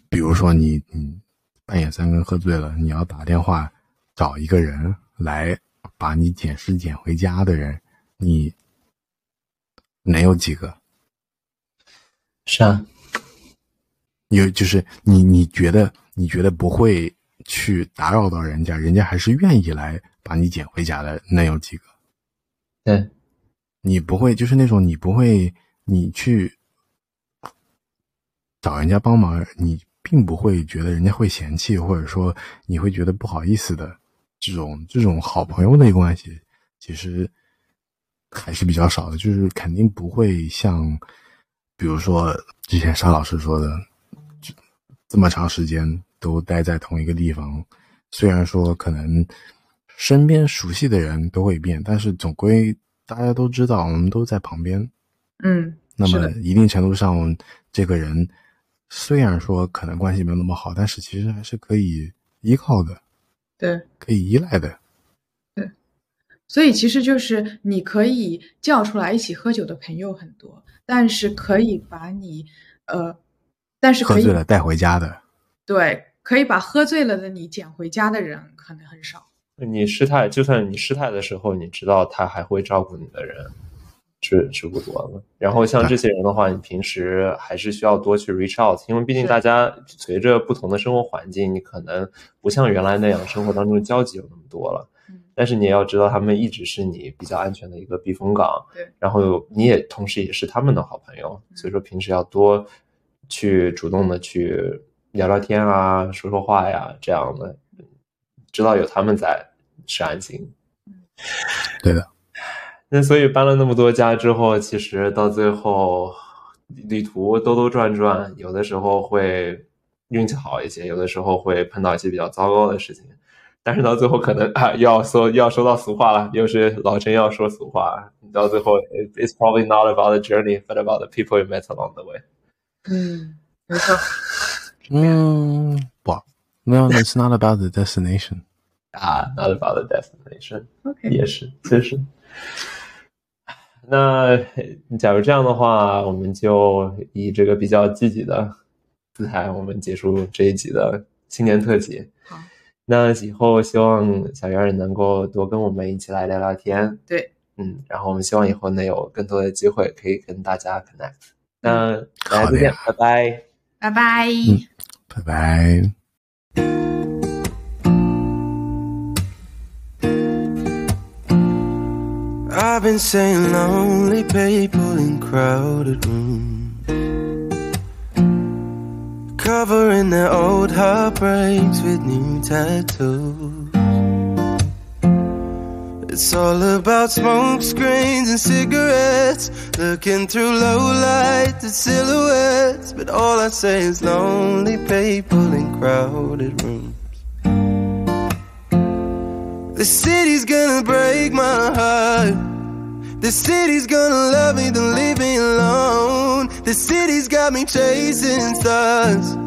比如说你你半夜三更喝醉了，你要打电话找一个人来把你捡尸捡回家的人，你。能有几个？是啊，有就是你你觉得你觉得不会去打扰到人家，人家还是愿意来把你捡回家的，能有几个？对，你不会就是那种你不会你去找人家帮忙，你并不会觉得人家会嫌弃，或者说你会觉得不好意思的这种这种好朋友的关系，其实。还是比较少的，就是肯定不会像，比如说之前沙老师说的，这么长时间都待在同一个地方，虽然说可能身边熟悉的人都会变，但是总归大家都知道我们都在旁边。嗯，那么一定程度上，这个人虽然说可能关系没有那么好，但是其实还是可以依靠的，对，可以依赖的。对所以其实就是你可以叫出来一起喝酒的朋友很多，但是可以把你，呃，但是可以喝醉了带回家的，对，可以把喝醉了的你捡回家的人可能很少。你失态，就算你失态的时候，你知道他还会照顾你的人，是是不多了。然后像这些人的话，你平时还是需要多去 reach out，因为毕竟大家随着不同的生活环境，你可能不像原来那样生活当中交集有那么多了。但是你也要知道，他们一直是你比较安全的一个避风港。对，然后你也同时也是他们的好朋友，所以说平时要多去主动的去聊聊天啊，说说话呀，这样的，知道有他们在是安心。对的。那所以搬了那么多家之后，其实到最后旅途兜兜转转，有的时候会运气好一些，有的时候会碰到一些比较糟糕的事情。但是到最后可能啊，要说要说到俗话了，又是老陈要说俗话。到最后，it's probably not about the journey, but about the people you met along the way。嗯，没错。嗯，不，No, it's not about the destination。啊，not about the destination。OK，也是，其实。那假如这样的话，我们就以这个比较积极的姿态，我们结束这一集的新年特辑。好。那以后希望小圆儿能够多跟我们一起来聊聊天，对，嗯，然后我们希望以后能有更多的机会可以跟大家 connect。那大家再见，拜拜，拜拜，拜拜。I've been saying lonely people in crowded rooms, covering their old heartbreaks with new tattoos. It's all about smoke screens and cigarettes. Looking through low lights at silhouettes. But all I say is lonely people in crowded rooms. The city's gonna break my heart. The city's gonna love me, then leave me alone. The city's got me chasing stars.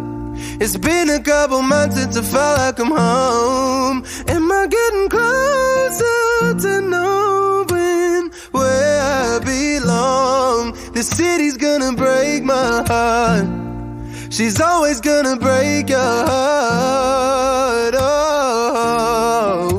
It's been a couple months since I felt like I'm home. Am I getting closer to knowing where I belong? The city's gonna break my heart. She's always gonna break your heart. Oh.